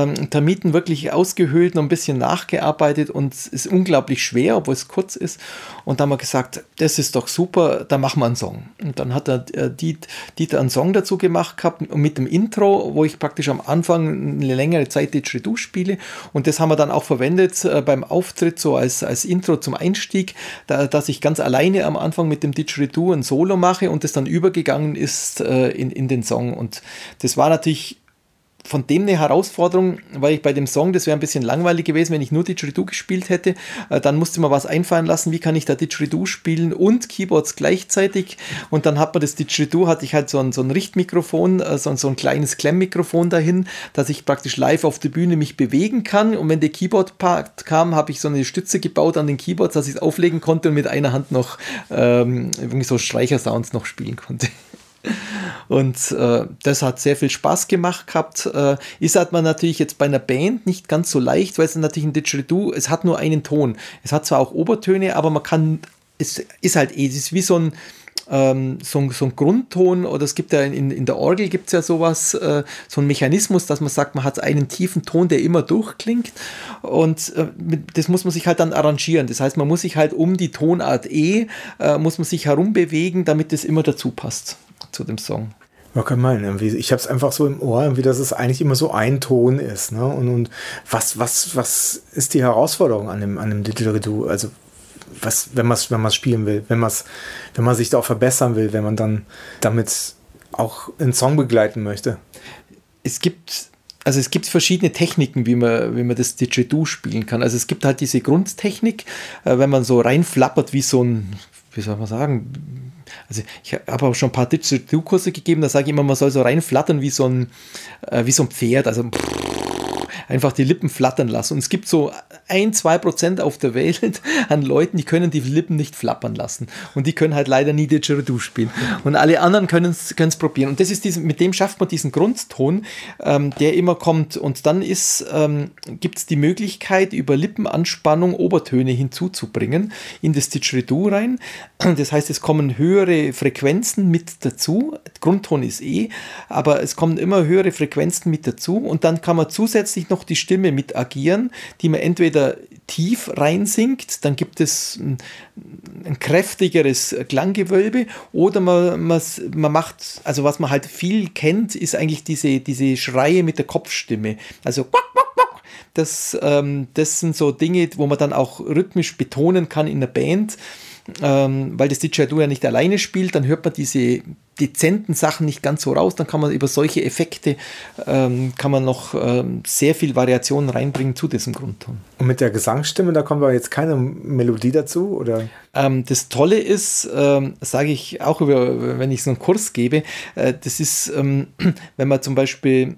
ähm, Termiten wirklich ausgehöhlt, noch ein bisschen nachgearbeitet und es ist unglaublich schwer, obwohl es kurz ist. Und da haben wir gesagt, das ist doch super, da machen wir einen Song. Und dann hat der äh, Dieter einen Song dazu gemacht gehabt mit dem Intro, wo ich praktisch am Anfang eine längere Zeit Didgeridoo spiele. Und das haben wir dann auch verwendet äh, beim Auftritt, so als, als Intro zum Einstieg, da, dass ich ganz alleine am Anfang mit dem Didgeridoo ein Solo mache und das dann übergegangen ist äh, in, in den Song. Und das war natürlich von dem eine Herausforderung, weil ich bei dem Song, das wäre ein bisschen langweilig gewesen, wenn ich nur Didgeridoo gespielt hätte. Äh, dann musste man was einfallen lassen, wie kann ich da Didgeridoo spielen und Keyboards gleichzeitig. Und dann hat man das Didgeridoo, hatte ich halt so ein, so ein Richtmikrofon, äh, so ein, so ein kleines Klemmmikrofon dahin, dass ich praktisch live auf der Bühne mich bewegen kann. Und wenn der Keyboard-Part kam, habe ich so eine Stütze gebaut an den Keyboards, dass ich es auflegen konnte und mit einer Hand noch ähm, irgendwie so Streichersounds noch spielen konnte. Und äh, das hat sehr viel Spaß gemacht gehabt. Äh, ist halt man natürlich jetzt bei einer Band nicht ganz so leicht, weil es natürlich ein Didgeridoo, es hat nur einen Ton. Es hat zwar auch Obertöne, aber man kann, es ist halt eh, es ist wie so ein, ähm, so, so ein Grundton oder es gibt ja in, in der Orgel gibt es ja sowas, äh, so ein Mechanismus, dass man sagt, man hat einen tiefen Ton, der immer durchklingt und äh, das muss man sich halt dann arrangieren. Das heißt, man muss sich halt um die Tonart E, äh, muss man sich herumbewegen, damit das immer dazu passt zu dem Song. Man kann meinen, ich habe es einfach so im Ohr, irgendwie, dass es eigentlich immer so ein Ton ist. Ne? Und, und was, was, was ist die Herausforderung an dem, an dem Didgeridoo? Also was, wenn man es wenn spielen will, wenn, wenn man sich da auch verbessern will, wenn man dann damit auch einen Song begleiten möchte? Es gibt also es gibt verschiedene Techniken, wie man, wie man das Didgeridoo spielen kann. Also es gibt halt diese Grundtechnik, äh, wenn man so reinflappert wie so ein, wie soll man sagen, also ich habe auch schon ein paar Digital-Kurse gegeben, da sage ich immer, man soll so reinflattern wie so ein, äh, wie so ein Pferd, also einfach die Lippen flattern lassen. Und es gibt so ein, zwei Prozent auf der Welt an Leuten, die können die Lippen nicht flappern lassen. Und die können halt leider nie Didgeridoo spielen. Und alle anderen können es probieren. Und das ist diesen, mit dem schafft man diesen Grundton, ähm, der immer kommt. Und dann ähm, gibt es die Möglichkeit, über Lippenanspannung Obertöne hinzuzubringen in das Didgeridoo rein. Das heißt, es kommen höhere Frequenzen mit dazu. Grundton ist E, aber es kommen immer höhere Frequenzen mit dazu und dann kann man zusätzlich noch die Stimme mit agieren, die man entweder tief reinsingt, dann gibt es ein, ein kräftigeres Klanggewölbe oder man, man, man macht, also was man halt viel kennt, ist eigentlich diese, diese Schreie mit der Kopfstimme. Also. Das, ähm, das sind so Dinge, wo man dann auch rhythmisch betonen kann in der Band ähm, weil das Didgeridoo ja nicht alleine spielt, dann hört man diese dezenten Sachen nicht ganz so raus, dann kann man über solche Effekte ähm, kann man noch ähm, sehr viel Variation reinbringen zu diesem Grundton. Und mit der Gesangsstimme, da kommt aber jetzt keine Melodie dazu, oder? Ähm, das Tolle ist, ähm, sage ich auch über, wenn ich so einen Kurs gebe, äh, das ist, ähm, wenn man zum Beispiel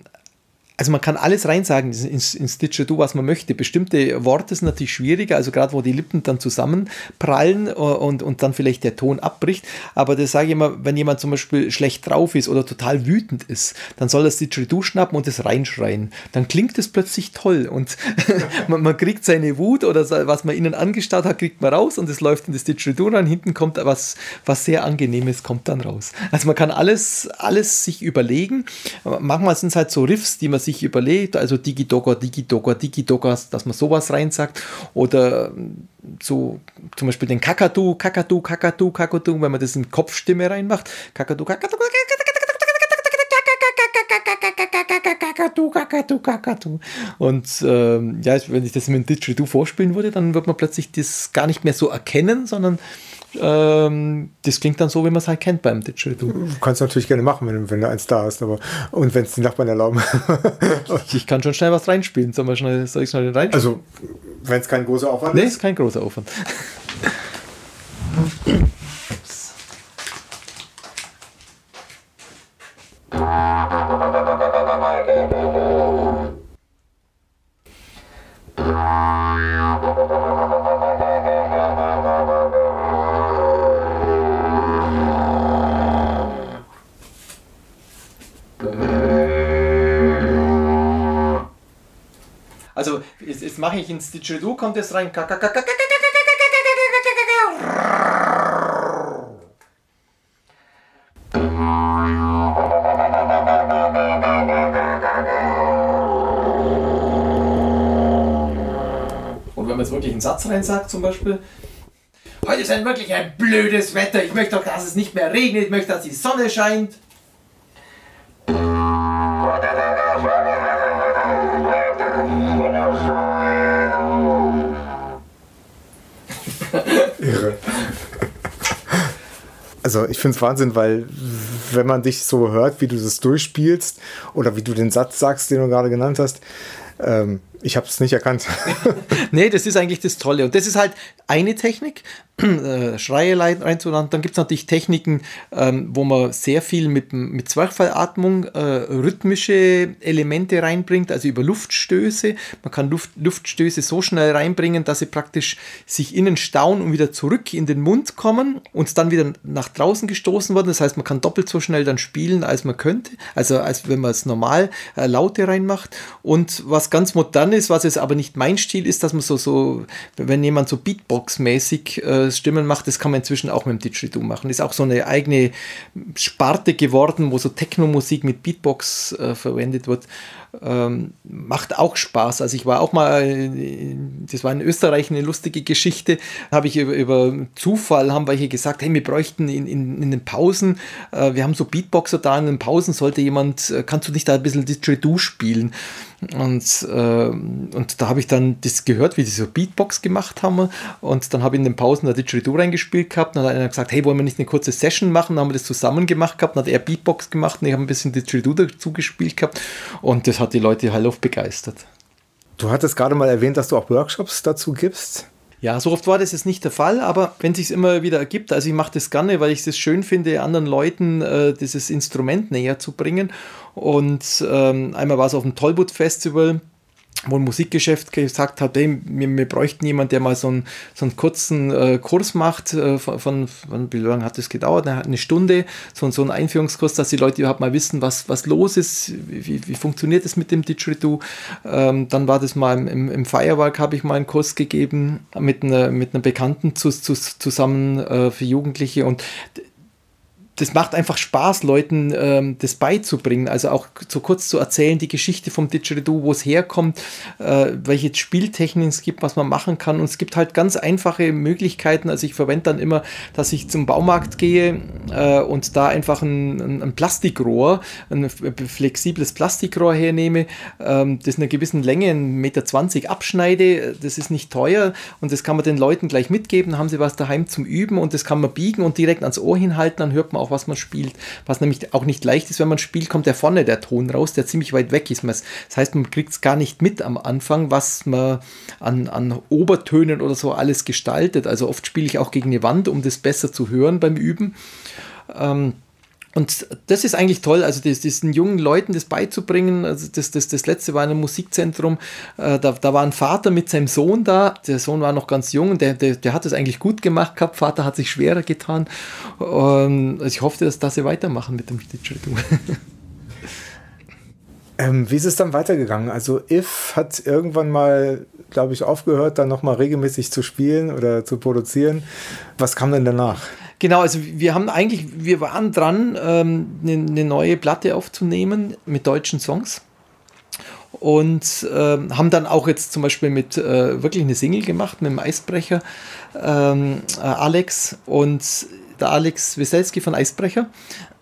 also man kann alles reinsagen ins, ins Didgeridoo, was man möchte. Bestimmte Worte sind natürlich schwieriger, also gerade wo die Lippen dann zusammenprallen und, und dann vielleicht der Ton abbricht. Aber das sage ich immer, wenn jemand zum Beispiel schlecht drauf ist oder total wütend ist, dann soll das Didgeridoo schnappen und es reinschreien. Dann klingt es plötzlich toll und man, man, kriegt seine Wut oder was man innen angestaut hat, kriegt man raus und es läuft in das Didgeridoo rein. Hinten kommt was, was sehr Angenehmes, kommt dann raus. Also man kann alles, alles sich überlegen. Manchmal sind es halt so Riffs, die man sich überlegt, also Digidogger, Digidogger, Digidogger, dass man sowas reinsagt oder so zum Beispiel den Kakadu, Kakadu, Kakadu, Kakadu, wenn man das in Kopfstimme reinmacht, Kakadu, Kakadu, Kakadu, Kakadu, Kakadu. Und ähm, ja, wenn ich das mit dem Didgeridoo vorspielen würde, dann wird man plötzlich das gar nicht mehr so erkennen, sondern ähm, das klingt dann so, wie man es halt kennt beim Didgeridoo. Du kannst natürlich gerne machen, wenn, wenn du eins da hast, aber und wenn es die Nachbarn erlauben. ich, ich, kann schon schnell was reinspielen. Soll, schnell, soll ich schnell reinspielen? Also, wenn es kein großer Aufwand nee, ist? Nee, ist kein großer Aufwand. Ich ins Didgeridoo, kommt es rein. Und wenn man jetzt wirklich einen Satz rein sagt, zum Beispiel, heute ist ein wirklich ein blödes Wetter, ich möchte doch, dass es nicht mehr regnet, ich möchte, dass die Sonne scheint. Also ich finde es Wahnsinn, weil wenn man dich so hört, wie du das durchspielst oder wie du den Satz sagst, den du gerade genannt hast, ähm, ich habe es nicht erkannt. nee, das ist eigentlich das Tolle. Und das ist halt eine Technik, Schreie reinzuladen. Dann gibt es natürlich Techniken, ähm, wo man sehr viel mit, mit Zwerchfallatmung äh, rhythmische Elemente reinbringt, also über Luftstöße. Man kann Luft, Luftstöße so schnell reinbringen, dass sie praktisch sich innen stauen und wieder zurück in den Mund kommen und dann wieder nach draußen gestoßen werden. Das heißt, man kann doppelt so schnell dann spielen, als man könnte. Also als wenn man es normal äh, Laute reinmacht. Und was ganz modern ist, was jetzt aber nicht mein Stil ist, dass man so, so wenn jemand so Beatbox-mäßig äh, Stimmen macht, das kann man inzwischen auch mit dem Didgeridoo machen. Ist auch so eine eigene Sparte geworden, wo so Techno-Musik mit Beatbox äh, verwendet wird. Ähm, macht auch Spaß. Also ich war auch mal, das war in Österreich eine lustige Geschichte, habe ich über, über, Zufall, haben wir hier gesagt, hey, wir bräuchten in, in, in den Pausen, äh, wir haben so Beatboxer da, in den Pausen sollte jemand, äh, kannst du nicht da ein bisschen Didgeridoo spielen? Und, äh, und da habe ich dann das gehört, wie die so Beatbox gemacht haben. Und dann habe ich in den Pausen da Didgeridoo reingespielt gehabt. Und dann hat einer gesagt, hey, wollen wir nicht eine kurze Session machen? Dann haben wir das zusammen gemacht gehabt. Dann hat er Beatbox gemacht und ich habe ein bisschen Didgeridoo dazu gespielt gehabt. Und das hat die Leute halt oft begeistert. Du hattest gerade mal erwähnt, dass du auch Workshops dazu gibst. Ja, so oft war das jetzt nicht der Fall, aber wenn es sich immer wieder ergibt, also ich mache das gerne, weil ich es schön finde, anderen Leuten äh, dieses Instrument näher zu bringen. Und ähm, einmal war es auf dem Tollwood Festival, wo ein Musikgeschäft gesagt hat, hey, wir, wir bräuchten jemanden, der mal so einen, so einen kurzen äh, Kurs macht, äh, von, von, wie lange hat das gedauert? Eine Stunde, so, so einen Einführungskurs, dass die Leute überhaupt mal wissen, was, was los ist, wie, wie funktioniert das mit dem Didgeridoo. Ähm, dann war das mal im, im Firework, habe ich mal einen Kurs gegeben mit einer, mit einer Bekannten zu, zu, zusammen äh, für Jugendliche und das macht einfach Spaß, Leuten ähm, das beizubringen. Also auch so kurz zu erzählen, die Geschichte vom Didgeridoo, wo es herkommt, äh, welche Spieltechniken es gibt, was man machen kann. Und es gibt halt ganz einfache Möglichkeiten. Also ich verwende dann immer, dass ich zum Baumarkt gehe äh, und da einfach ein, ein, Plastikrohr, ein flexibles Plastikrohr hernehme, ähm, das in einer gewissen Länge, 1,20 Meter abschneide. Das ist nicht teuer und das kann man den Leuten gleich mitgeben. haben sie was daheim zum Üben und das kann man biegen und direkt ans Ohr hinhalten. Dann hört man auch auch, was man spielt. Was nämlich auch nicht leicht ist, wenn man spielt, kommt der vorne der Ton raus, der ziemlich weit weg ist. Das heißt, man kriegt es gar nicht mit am Anfang, was man an, an Obertönen oder so alles gestaltet. Also oft spiele ich auch gegen eine Wand, um das besser zu hören beim Üben. Ähm, und das ist eigentlich toll, also das, diesen jungen Leuten das beizubringen. Also das, das, das letzte war in einem Musikzentrum, äh, da, da war ein Vater mit seinem Sohn da, der Sohn war noch ganz jung, der, der, der hat es eigentlich gut gemacht gehabt, Vater hat sich schwerer getan. Und also ich hoffe, dass, dass sie weitermachen mit dem Didgeridoo. Ähm, wie ist es dann weitergegangen? Also If hat irgendwann mal, glaube ich, aufgehört, dann nochmal regelmäßig zu spielen oder zu produzieren. Was kam denn danach? Genau, also wir haben eigentlich, wir waren dran, ähm, eine, eine neue Platte aufzunehmen mit deutschen Songs und äh, haben dann auch jetzt zum Beispiel mit äh, wirklich eine Single gemacht mit dem Eisbrecher ähm, äh, Alex und der Alex Weselski von Eisbrecher.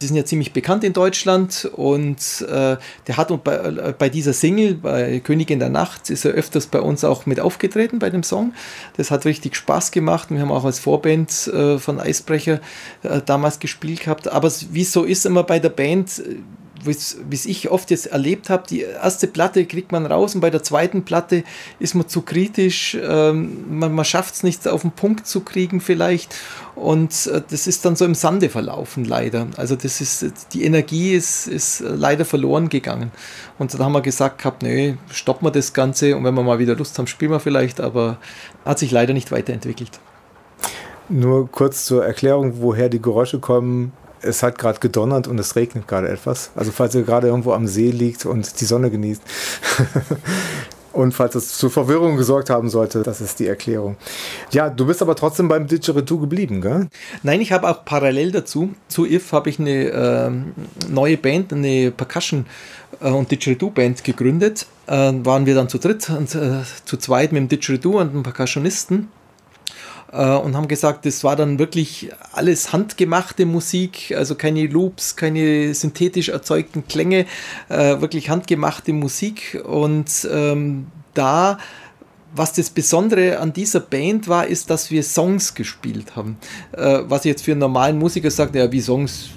Die sind ja ziemlich bekannt in Deutschland und äh, der hat bei, äh, bei dieser Single, bei Königin der Nacht, ist er öfters bei uns auch mit aufgetreten bei dem Song. Das hat richtig Spaß gemacht. Wir haben auch als Vorband äh, von Eisbrecher äh, damals gespielt gehabt. Aber wie es so ist immer bei der Band, wie ich oft jetzt erlebt habe, die erste Platte kriegt man raus und bei der zweiten Platte ist man zu kritisch, ähm, man, man schafft es nicht auf den Punkt zu kriegen vielleicht und äh, das ist dann so im Sande verlaufen leider. Also das ist, die Energie ist, ist leider verloren gegangen und dann haben wir gesagt gehabt, nee, stoppen wir das Ganze und wenn wir mal wieder Lust haben, spielen wir vielleicht, aber hat sich leider nicht weiterentwickelt. Nur kurz zur Erklärung, woher die Geräusche kommen es hat gerade gedonnert und es regnet gerade etwas. Also falls ihr gerade irgendwo am See liegt und die Sonne genießt. und falls es zu Verwirrung gesorgt haben sollte, das ist die Erklärung. Ja, du bist aber trotzdem beim Didgeridoo geblieben, gell? Nein, ich habe auch parallel dazu, zu IF habe ich eine äh, neue Band, eine Percussion- äh, und Didgeridoo-Band gegründet. Äh, waren wir dann zu dritt und äh, zu zweit mit dem Didgeridoo und einem Percussionisten und haben gesagt, das war dann wirklich alles handgemachte Musik, also keine Loops, keine synthetisch erzeugten Klänge, äh, wirklich handgemachte Musik und ähm, da was das Besondere an dieser Band war, ist, dass wir Songs gespielt haben. Äh, was jetzt für einen normalen Musiker sagt, ja, wie Songs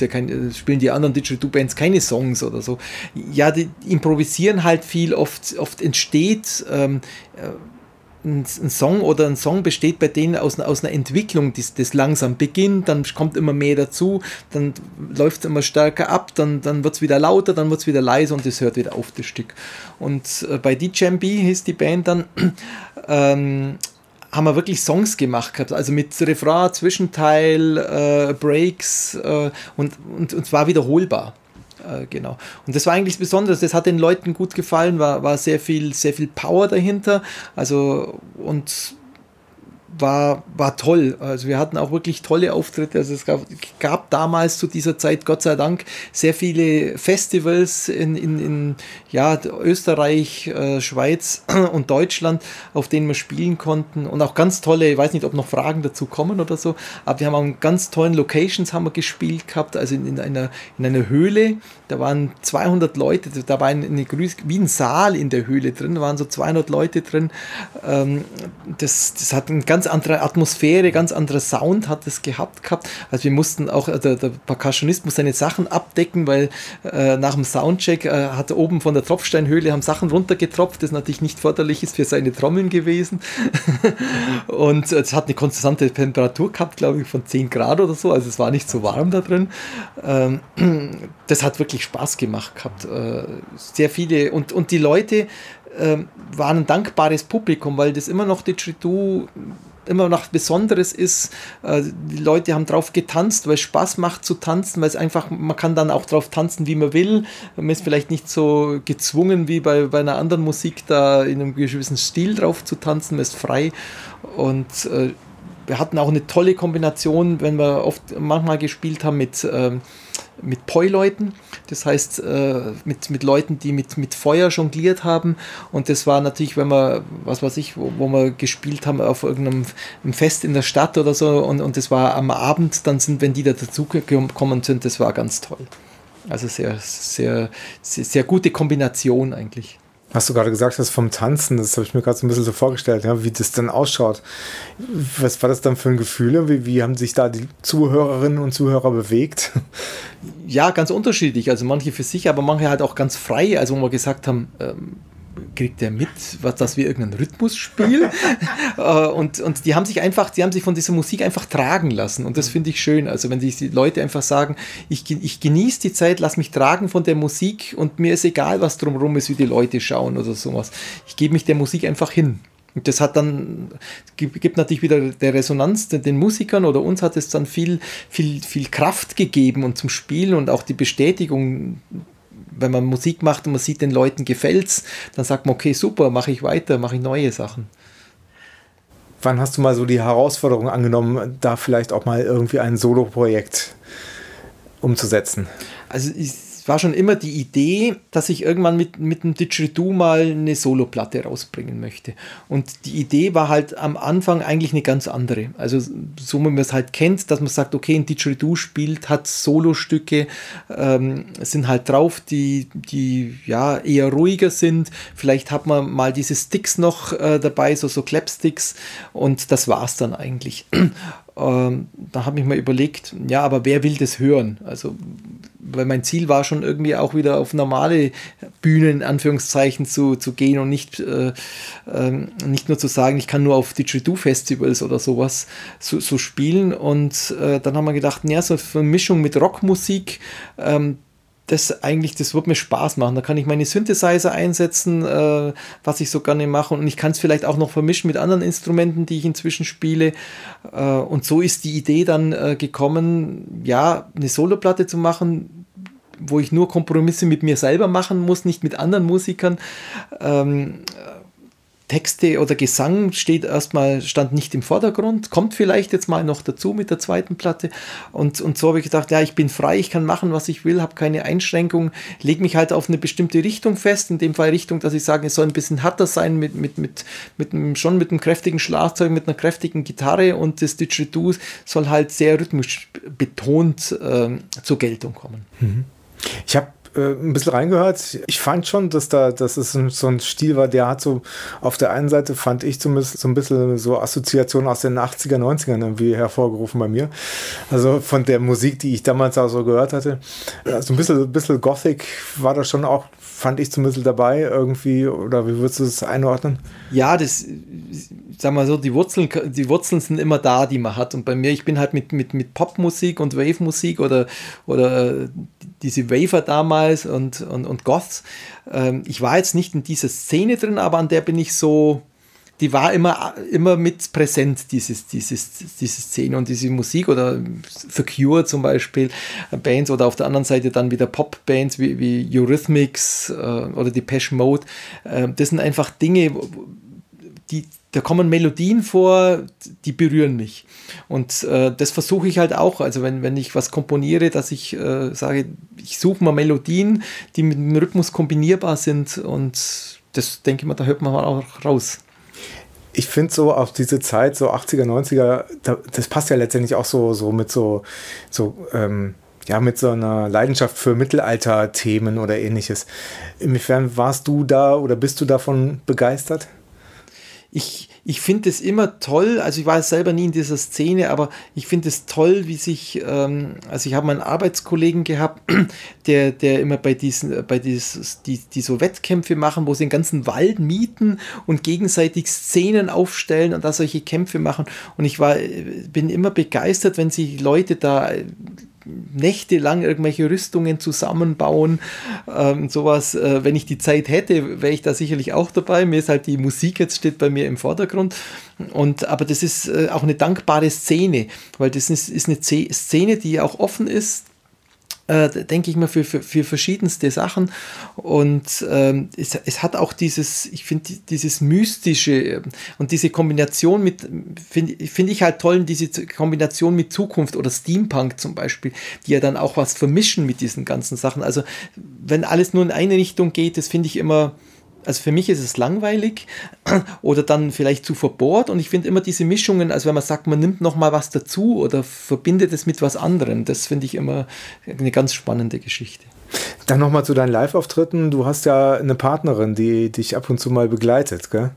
ja kein, spielen die anderen Digital Bands keine Songs oder so. Ja, die improvisieren halt viel, oft, oft entsteht ähm, äh, ein, Song oder ein Song besteht bei denen aus, aus einer Entwicklung, das, das langsam beginnt, dann kommt immer mehr dazu, dann läuft es immer stärker ab, dann, dann wird es wieder lauter, dann wird es wieder leiser und es hört wieder auf das Stück. Und äh, bei DJMB hieß die Band dann, ähm, haben wir wirklich Songs gemacht gehabt, also mit Refrain, Zwischenteil, äh, Breaks äh, und, und, und zwar wiederholbar. Äh, genau. Und das war eigentlich das Besondere. Das hat den Leuten gut gefallen, war, war sehr viel, sehr viel Power dahinter. Also und war, war toll. Also wir hatten auch wirklich tolle Auftritte. Also es gab, gab damals zu dieser Zeit, Gott sei Dank, sehr viele Festivals in, in, in ja, Österreich, äh, Schweiz und Deutschland, auf denen wir spielen konnten. Und auch ganz tolle, ich weiß nicht, ob noch Fragen dazu kommen oder so, aber wir haben auch in ganz tollen Locations haben wir gespielt gehabt, also in, in, einer, in einer Höhle. Da waren 200 Leute, da war eine, eine wie ein Saal in der Höhle drin, da waren so 200 Leute drin. Ähm, das, das hat ein ganz ganz andere Atmosphäre, ganz anderer Sound hat es gehabt gehabt. Also wir mussten auch, äh, der, der Percussionist muss seine Sachen abdecken, weil äh, nach dem Soundcheck äh, hat oben von der Tropfsteinhöhle haben Sachen runtergetropft, das natürlich nicht förderlich ist für seine Trommeln gewesen. und es hat eine konstante Temperatur gehabt, glaube ich, von 10 Grad oder so, also es war nicht so warm da drin. Ähm, das hat wirklich Spaß gemacht gehabt. Äh, sehr viele und, und die Leute äh, waren ein dankbares Publikum, weil das immer noch Didgeridoo immer noch Besonderes ist. Äh, die Leute haben drauf getanzt, weil es Spaß macht zu tanzen, weil es einfach, man kann dann auch drauf tanzen, wie man will. Man ist vielleicht nicht so gezwungen wie bei, bei einer anderen Musik, da in einem gewissen Stil drauf zu tanzen, man ist frei. Und äh, wir hatten auch eine tolle Kombination, wenn wir oft manchmal gespielt haben mit, ähm, mit Poi-Leuten, das heißt äh, mit, mit Leuten, die mit, mit Feuer jongliert haben. Und das war natürlich, wenn wir, was weiß ich, wo, wo wir gespielt haben auf irgendeinem Fest in der Stadt oder so, und, und das war am Abend, dann sind, wenn die da dazugekommen sind, das war ganz toll. Also sehr, sehr, sehr, sehr gute Kombination eigentlich. Hast du gerade gesagt, das vom Tanzen, das habe ich mir gerade so ein bisschen so vorgestellt, ja, wie das dann ausschaut. Was war das dann für ein Gefühl? Wie, wie haben sich da die Zuhörerinnen und Zuhörer bewegt? Ja, ganz unterschiedlich. Also manche für sich, aber manche halt auch ganz frei. Also wo wir gesagt haben, ähm, kriegt der mit, was, dass wir irgendeinen Rhythmus spielen. Äh, und, und die haben sich einfach, die haben sich von dieser Musik einfach tragen lassen. Und das finde ich schön. Also wenn die Leute einfach sagen, ich, ich genieße die Zeit, lass mich tragen von der Musik und mir ist egal, was drumherum ist, wie die Leute schauen oder sowas. Ich gebe mich der Musik einfach hin. Und das hat dann, gibt natürlich wieder der Resonanz den Musikern oder uns hat es dann viel, viel, viel Kraft gegeben und zum Spielen und auch die Bestätigung wenn man Musik macht und man sieht, den Leuten gefällt's, dann sagt man, okay, super, mache ich weiter, mache ich neue Sachen. Wann hast du mal so die Herausforderung angenommen, da vielleicht auch mal irgendwie ein Solo-Projekt umzusetzen? Also ich war schon immer die Idee, dass ich irgendwann mit, mit dem Didgeridoo mal eine Soloplatte rausbringen möchte. Und die Idee war halt am Anfang eigentlich eine ganz andere. Also so wie man es halt kennt, dass man sagt, okay, ein Didgeridoo spielt, hat Solostücke, ähm, sind halt drauf, die, die ja eher ruhiger sind. Vielleicht hat man mal diese Sticks noch äh, dabei, so, so Clapsticks und das war es dann eigentlich. Ähm, da habe ich mir überlegt, ja, aber wer will das hören? Also weil mein Ziel war schon irgendwie auch wieder auf normale Bühnen in Anführungszeichen zu, zu gehen und nicht, äh, äh, nicht nur zu sagen, ich kann nur auf Didgeridoo-Festivals oder sowas so, so spielen. Und äh, dann haben wir gedacht, ja, so eine Mischung mit Rockmusik, ähm, das eigentlich, das wird mir Spaß machen. Da kann ich meine Synthesizer einsetzen, äh, was ich so gerne mache. Und ich kann es vielleicht auch noch vermischen mit anderen Instrumenten, die ich inzwischen spiele. Äh, und so ist die Idee dann äh, gekommen, ja, eine Soloplatte zu machen, wo ich nur Kompromisse mit mir selber machen muss, nicht mit anderen Musikern. Ähm, Texte oder Gesang steht erstmal, stand nicht im Vordergrund, kommt vielleicht jetzt mal noch dazu mit der zweiten Platte. Und, und so habe ich gedacht, ja, ich bin frei, ich kann machen, was ich will, habe keine Einschränkung, lege mich halt auf eine bestimmte Richtung fest, in dem Fall Richtung, dass ich sage, es soll ein bisschen härter sein, mit, mit, mit, mit einem, schon mit einem kräftigen Schlagzeug, mit einer kräftigen Gitarre und das Didgeridoo soll halt sehr rhythmisch betont äh, zur Geltung kommen. Mhm. Ich habe äh, ein bisschen reingehört. Ich fand schon, dass da, dass es so ein Stil war, der hat so, auf der einen Seite fand ich zumindest so ein bisschen so Assoziationen aus den 80er, 90ern irgendwie hervorgerufen bei mir. Also von der Musik, die ich damals auch so gehört hatte. Also ein bisschen, ein bisschen Gothic war da schon auch fand ich zumindest dabei irgendwie, oder wie würdest du das einordnen? Ja, das, sag mal so, die Wurzeln, die Wurzeln sind immer da, die man hat. Und bei mir, ich bin halt mit, mit, mit Popmusik und Wave-Musik oder, oder diese Waver damals und, und, und Goths. Ähm, ich war jetzt nicht in dieser Szene drin, aber an der bin ich so die war immer, immer mit präsent, dieses, dieses, diese Szene und diese Musik oder The Cure zum Beispiel, äh, Bands oder auf der anderen Seite dann wieder Pop-Bands wie, wie Eurythmics äh, oder Depeche Mode. Äh, das sind einfach Dinge, die, da kommen Melodien vor, die berühren mich. Und äh, das versuche ich halt auch. Also wenn, wenn ich was komponiere, dass ich äh, sage, ich suche mal Melodien, die mit dem Rhythmus kombinierbar sind und das denke ich mal, da hört man auch raus ich finde so auf diese Zeit, so 80er, 90er, da, das passt ja letztendlich auch so, so mit so, so ähm, ja, mit so einer Leidenschaft für Mittelalter-Themen oder ähnliches. Inwiefern warst du da oder bist du davon begeistert? Ich, ich finde es immer toll, also ich war selber nie in dieser Szene, aber ich finde es toll, wie sich, ähm, also ich habe meinen Arbeitskollegen gehabt, der, der immer bei diesen, bei dieses, die, die so Wettkämpfe machen, wo sie den ganzen Wald mieten und gegenseitig Szenen aufstellen und da solche Kämpfe machen. Und ich war, bin immer begeistert, wenn sich Leute da nächtelang irgendwelche Rüstungen zusammenbauen, ähm, sowas. Äh, wenn ich die Zeit hätte, wäre ich da sicherlich auch dabei. Mir ist halt die Musik jetzt steht bei mir im Vordergrund. Und, aber das ist äh, auch eine dankbare Szene, weil das ist, ist eine Szene, die auch offen ist äh, denke ich mal, für, für, für, verschiedenste Sachen. Und ähm, es, es hat auch dieses, ich finde, dieses Mystische ähm, und diese Kombination mit, finde find ich halt toll, diese Kombination mit Zukunft oder Steampunk zum Beispiel, die ja dann auch was vermischen mit diesen ganzen Sachen. Also, wenn alles nur in eine Richtung geht, das finde ich immer also für mich ist es langweilig oder dann vielleicht zu verbohrt und ich finde immer diese Mischungen, also wenn man sagt, man nimmt noch mal was dazu oder verbindet es mit was anderem, das finde ich immer eine ganz spannende Geschichte. Dann nochmal zu deinen Live-Auftritten. Du hast ja eine Partnerin, die dich ab und zu mal begleitet, gell?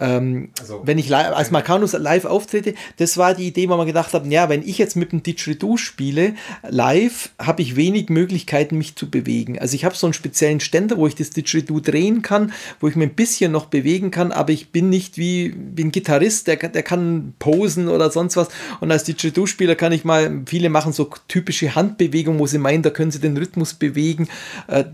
Ähm, also, wenn ich live, als Marcanus live auftrete, das war die Idee, wo man gedacht hat, ja, wenn ich jetzt mit dem Didgeridoo spiele, live, habe ich wenig Möglichkeiten, mich zu bewegen. Also ich habe so einen speziellen Ständer, wo ich das Didgeridoo drehen kann, wo ich mir ein bisschen noch bewegen kann, aber ich bin nicht wie, wie ein Gitarrist, der, der kann posen oder sonst was. Und als Didgeridoo-Spieler kann ich mal, viele machen so typische Handbewegungen, wo sie meinen, da können sie den Rhythmus bewegen. Äh,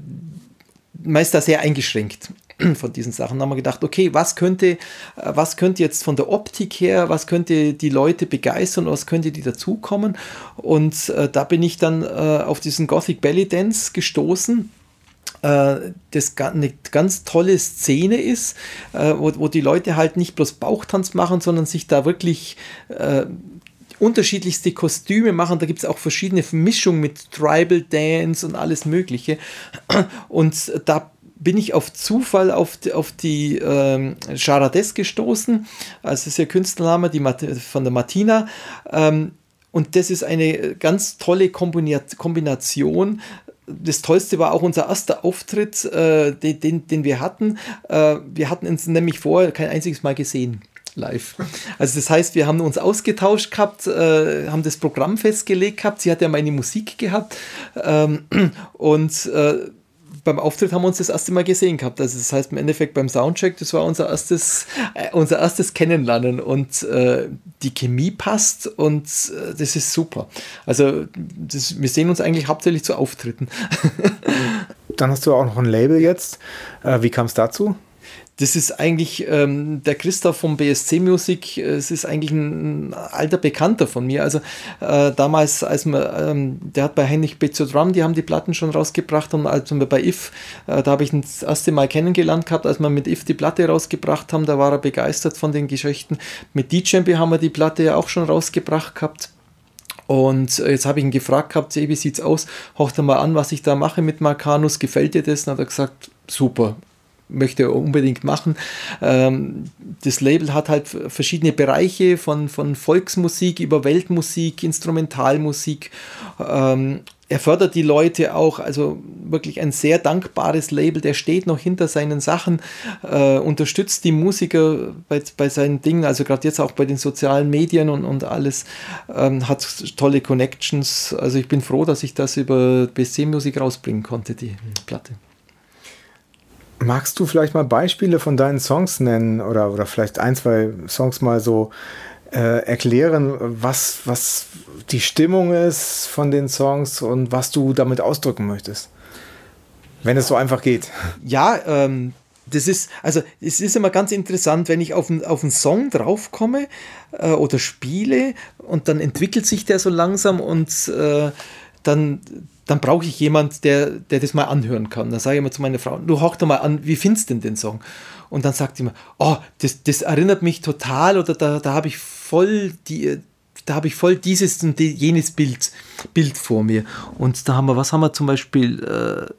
meist da sehr eingeschränkt. von diesen Sachen haben wir gedacht, okay, was könnte, äh, was könnte jetzt von der Optik her, was könnte die Leute begeistern, was könnte die dazukommen? Und äh, da bin ich dann äh, auf diesen Gothic Belly Dance gestoßen äh, das eine ganz tolle Szene ist, äh, wo, wo die Leute halt nicht bloß Bauchtanz machen, sondern sich da wirklich äh, unterschiedlichste Kostüme machen. Da gibt es auch verschiedene Mischungen mit Tribal Dance und alles Mögliche. Und da bin ich auf Zufall auf die, auf die ähm, Charades gestoßen. Also ist ja Künstlername die von der Martina. Ähm, und das ist eine ganz tolle Kombination. Das Tollste war auch unser erster Auftritt, äh, den, den, den, wir hatten. Äh, wir hatten uns nämlich vorher kein einziges Mal gesehen live. Also das heißt, wir haben uns ausgetauscht gehabt, äh, haben das Programm festgelegt gehabt. Sie hat ja meine Musik gehabt ähm, und äh, beim Auftritt haben wir uns das erste Mal gesehen gehabt. Also das heißt im Endeffekt beim Soundcheck, das war unser erstes, äh, unser erstes Kennenlernen und äh, die Chemie passt und äh, das ist super. Also das, wir sehen uns eigentlich hauptsächlich zu Auftritten. Dann hast du auch noch ein Label jetzt. Äh, wie kam es dazu? Das ist eigentlich ähm, der Christoph vom BSC Music, es ist eigentlich ein alter Bekannter von mir. Also äh, damals, als man, ähm, der hat bei Heinrich Bezzo Drum, die haben die Platten schon rausgebracht und als wir bei If, äh, da habe ich ihn das erste Mal kennengelernt gehabt, als wir mit If die Platte rausgebracht haben, da war er begeistert von den Geschichten. Mit DJ haben wir die Platte ja auch schon rausgebracht gehabt. Und äh, jetzt habe ich ihn gefragt gehabt, wie sieht's aus? Hocht er mal an, was ich da mache mit Marcanus, gefällt dir das? Und hat er gesagt, super, möchte er unbedingt machen. Ähm, das Label hat halt verschiedene Bereiche von, von Volksmusik über Weltmusik, Instrumentalmusik. Ähm, er fördert die Leute auch, also wirklich ein sehr dankbares Label, der steht noch hinter seinen Sachen, äh, unterstützt die Musiker bei, bei seinen Dingen, also gerade jetzt auch bei den sozialen Medien und, und alles, ähm, hat tolle Connections. Also ich bin froh, dass ich das über BC Musik rausbringen konnte, die Platte. Magst du vielleicht mal Beispiele von deinen Songs nennen oder, oder vielleicht ein, zwei Songs mal so äh, erklären, was, was die Stimmung ist von den Songs und was du damit ausdrücken möchtest? Wenn es so einfach geht. Ja, ähm, das ist, also es ist immer ganz interessant, wenn ich auf, auf einen Song draufkomme äh, oder spiele und dann entwickelt sich der so langsam und äh, dann, dann brauche ich jemand, der, der das mal anhören kann. Dann sage ich immer zu meiner Frau, du hoch doch mal an, wie findest du denn den Song? Und dann sagt sie mir, oh, das, das erinnert mich total oder da, da habe ich voll die, da habe ich voll dieses und jenes Bild, Bild vor mir. Und da haben wir, was haben wir zum Beispiel? Äh,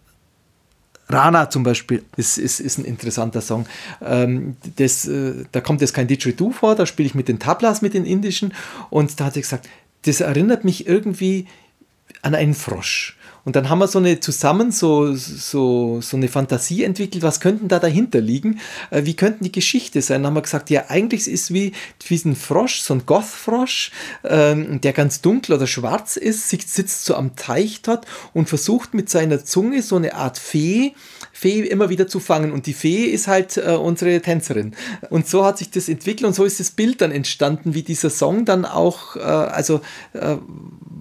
Rana zum Beispiel ist, ist, ist ein interessanter Song. Ähm, das, äh, da kommt jetzt kein Didgeridoo vor, da spiele ich mit den Tablas, mit den indischen. Und da hat sie gesagt, das erinnert mich irgendwie an einen Frosch. Und dann haben wir so eine zusammen so, so, so eine Fantasie entwickelt, was könnten da dahinter liegen? Äh, wie könnten die Geschichte sein? Dann haben wir gesagt, ja, eigentlich ist wie, wie ein Frosch, so ein Goth-Frosch, ähm, der ganz dunkel oder schwarz ist, sitzt so am Teich dort und versucht mit seiner Zunge so eine Art Fee Fee immer wieder zu fangen. Und die Fee ist halt äh, unsere Tänzerin. Und so hat sich das entwickelt und so ist das Bild dann entstanden, wie dieser Song dann auch, äh, also äh,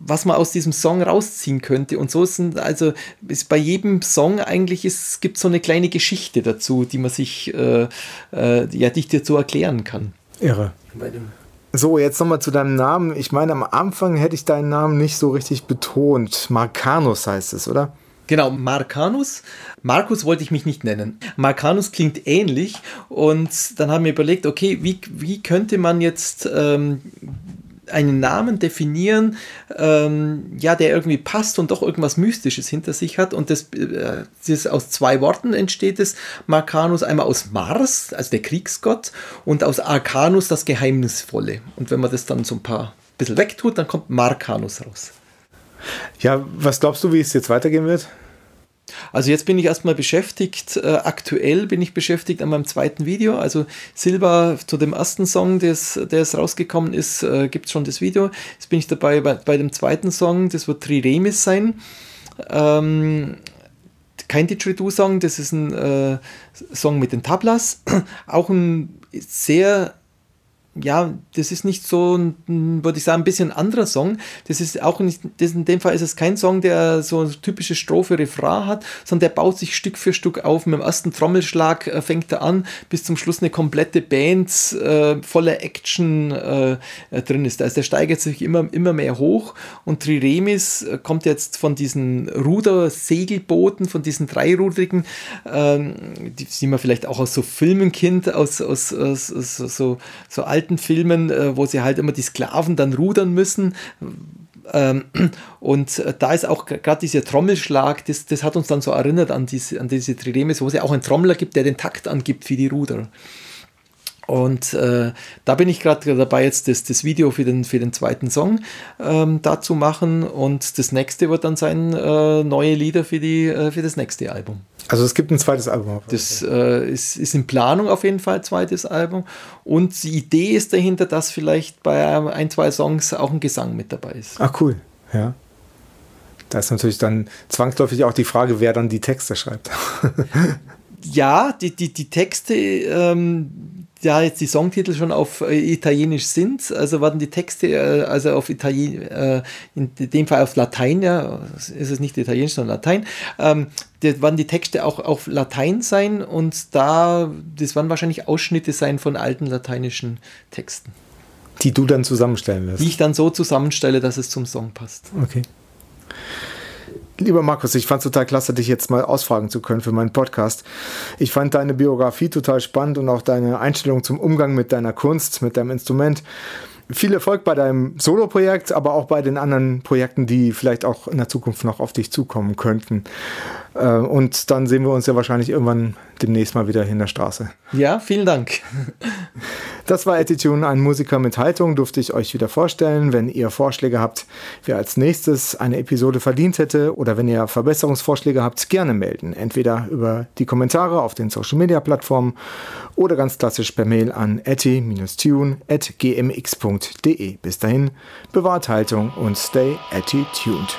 was man aus diesem Song rausziehen könnte. Und so sind also ist bei jedem Song eigentlich es gibt so eine kleine Geschichte dazu, die man sich äh, äh, ja nicht so erklären kann. Irre. So, jetzt nochmal zu deinem Namen. Ich meine, am Anfang hätte ich deinen Namen nicht so richtig betont. Marcanus heißt es, oder? Genau, Marcanus. Markus wollte ich mich nicht nennen. Marcanus klingt ähnlich und dann haben wir überlegt, okay, wie, wie könnte man jetzt ähm, einen Namen definieren, ähm, ja, der irgendwie passt und doch irgendwas Mystisches hinter sich hat. Und das, äh, das aus zwei Worten entsteht es. Marcanus einmal aus Mars, also der Kriegsgott, und aus Arcanus das Geheimnisvolle. Und wenn man das dann so ein paar bisschen wegtut, dann kommt Marcanus raus. Ja, was glaubst du, wie es jetzt weitergehen wird? Also jetzt bin ich erstmal beschäftigt, äh, aktuell bin ich beschäftigt an meinem zweiten Video. Also Silber zu dem ersten Song, der es rausgekommen ist, äh, gibt es schon das Video. Jetzt bin ich dabei bei, bei dem zweiten Song, das wird Triremis sein. Ähm, kein Didgeridoo-Song, das ist ein äh, Song mit den Tablas. Auch ein sehr ja, das ist nicht so, würde ich sagen, ein bisschen anderer Song. Das ist auch nicht, das in dem Fall ist es kein Song, der so eine typische Strophe, Refrain hat, sondern der baut sich Stück für Stück auf. Mit dem ersten Trommelschlag äh, fängt er an, bis zum Schluss eine komplette Band äh, voller Action äh, äh drin ist. Also der steigert sich immer, immer mehr hoch und Triremis äh, kommt jetzt von diesen Ruder-Segelbooten, von diesen dreirudrigen, ähm, die sieht man vielleicht auch aus so Filmen kennt, aus, aus, aus, aus so, so alten alten Filmen, äh, wo sie halt immer die Sklaven dann rudern müssen. Ähm, und äh, da ist auch gerade dieser Trommelschlag, das, das hat uns dann so erinnert an diese, an diese Triremes, wo es ja auch einen Trommler gibt, der den Takt angibt für die Ruder. Und äh, da bin ich gerade dabei, jetzt das, das Video für den, für den zweiten Song ähm, dazu machen. Und das nächste wird dann sein, äh, neue Lieder für, die, äh, für das nächste Album. Also es gibt ein zweites Album. Das äh, ist, ist in Planung auf jeden Fall, zweites Album. Und die Idee ist dahinter, dass vielleicht bei ein, zwei Songs auch ein Gesang mit dabei ist. Ach cool, ja. Da ist natürlich dann zwangsläufig auch die Frage, wer dann die Texte schreibt. ja, die, die, die Texte, ähm, ja jetzt die Songtitel schon auf äh, Italienisch sind, also werden die Texte äh, also auf Italien, äh, in dem Fall auf Latein, ja, ist es nicht Italienisch, sondern Latein, ähm, die, werden die Texte auch auf Latein sein und da, das werden wahrscheinlich Ausschnitte sein von alten lateinischen Texten. Die du dann zusammenstellen wirst. Die ich dann so zusammenstelle, dass es zum Song passt. Okay. Lieber Markus, ich fand es total klasse, dich jetzt mal ausfragen zu können für meinen Podcast. Ich fand deine Biografie total spannend und auch deine Einstellung zum Umgang mit deiner Kunst, mit deinem Instrument. Viel Erfolg bei deinem Solo-Projekt, aber auch bei den anderen Projekten, die vielleicht auch in der Zukunft noch auf dich zukommen könnten. Äh, und dann sehen wir uns ja wahrscheinlich irgendwann demnächst mal wieder in der Straße. Ja, vielen Dank. Das war Attitude, ein Musiker mit Haltung, durfte ich euch wieder vorstellen. Wenn ihr Vorschläge habt, wer als nächstes eine Episode verdient hätte oder wenn ihr Verbesserungsvorschläge habt, gerne melden. Entweder über die Kommentare auf den Social Media Plattformen oder ganz klassisch per Mail an atti-tune.gmx.de. Bis dahin, bewahrt Haltung und stay attitude.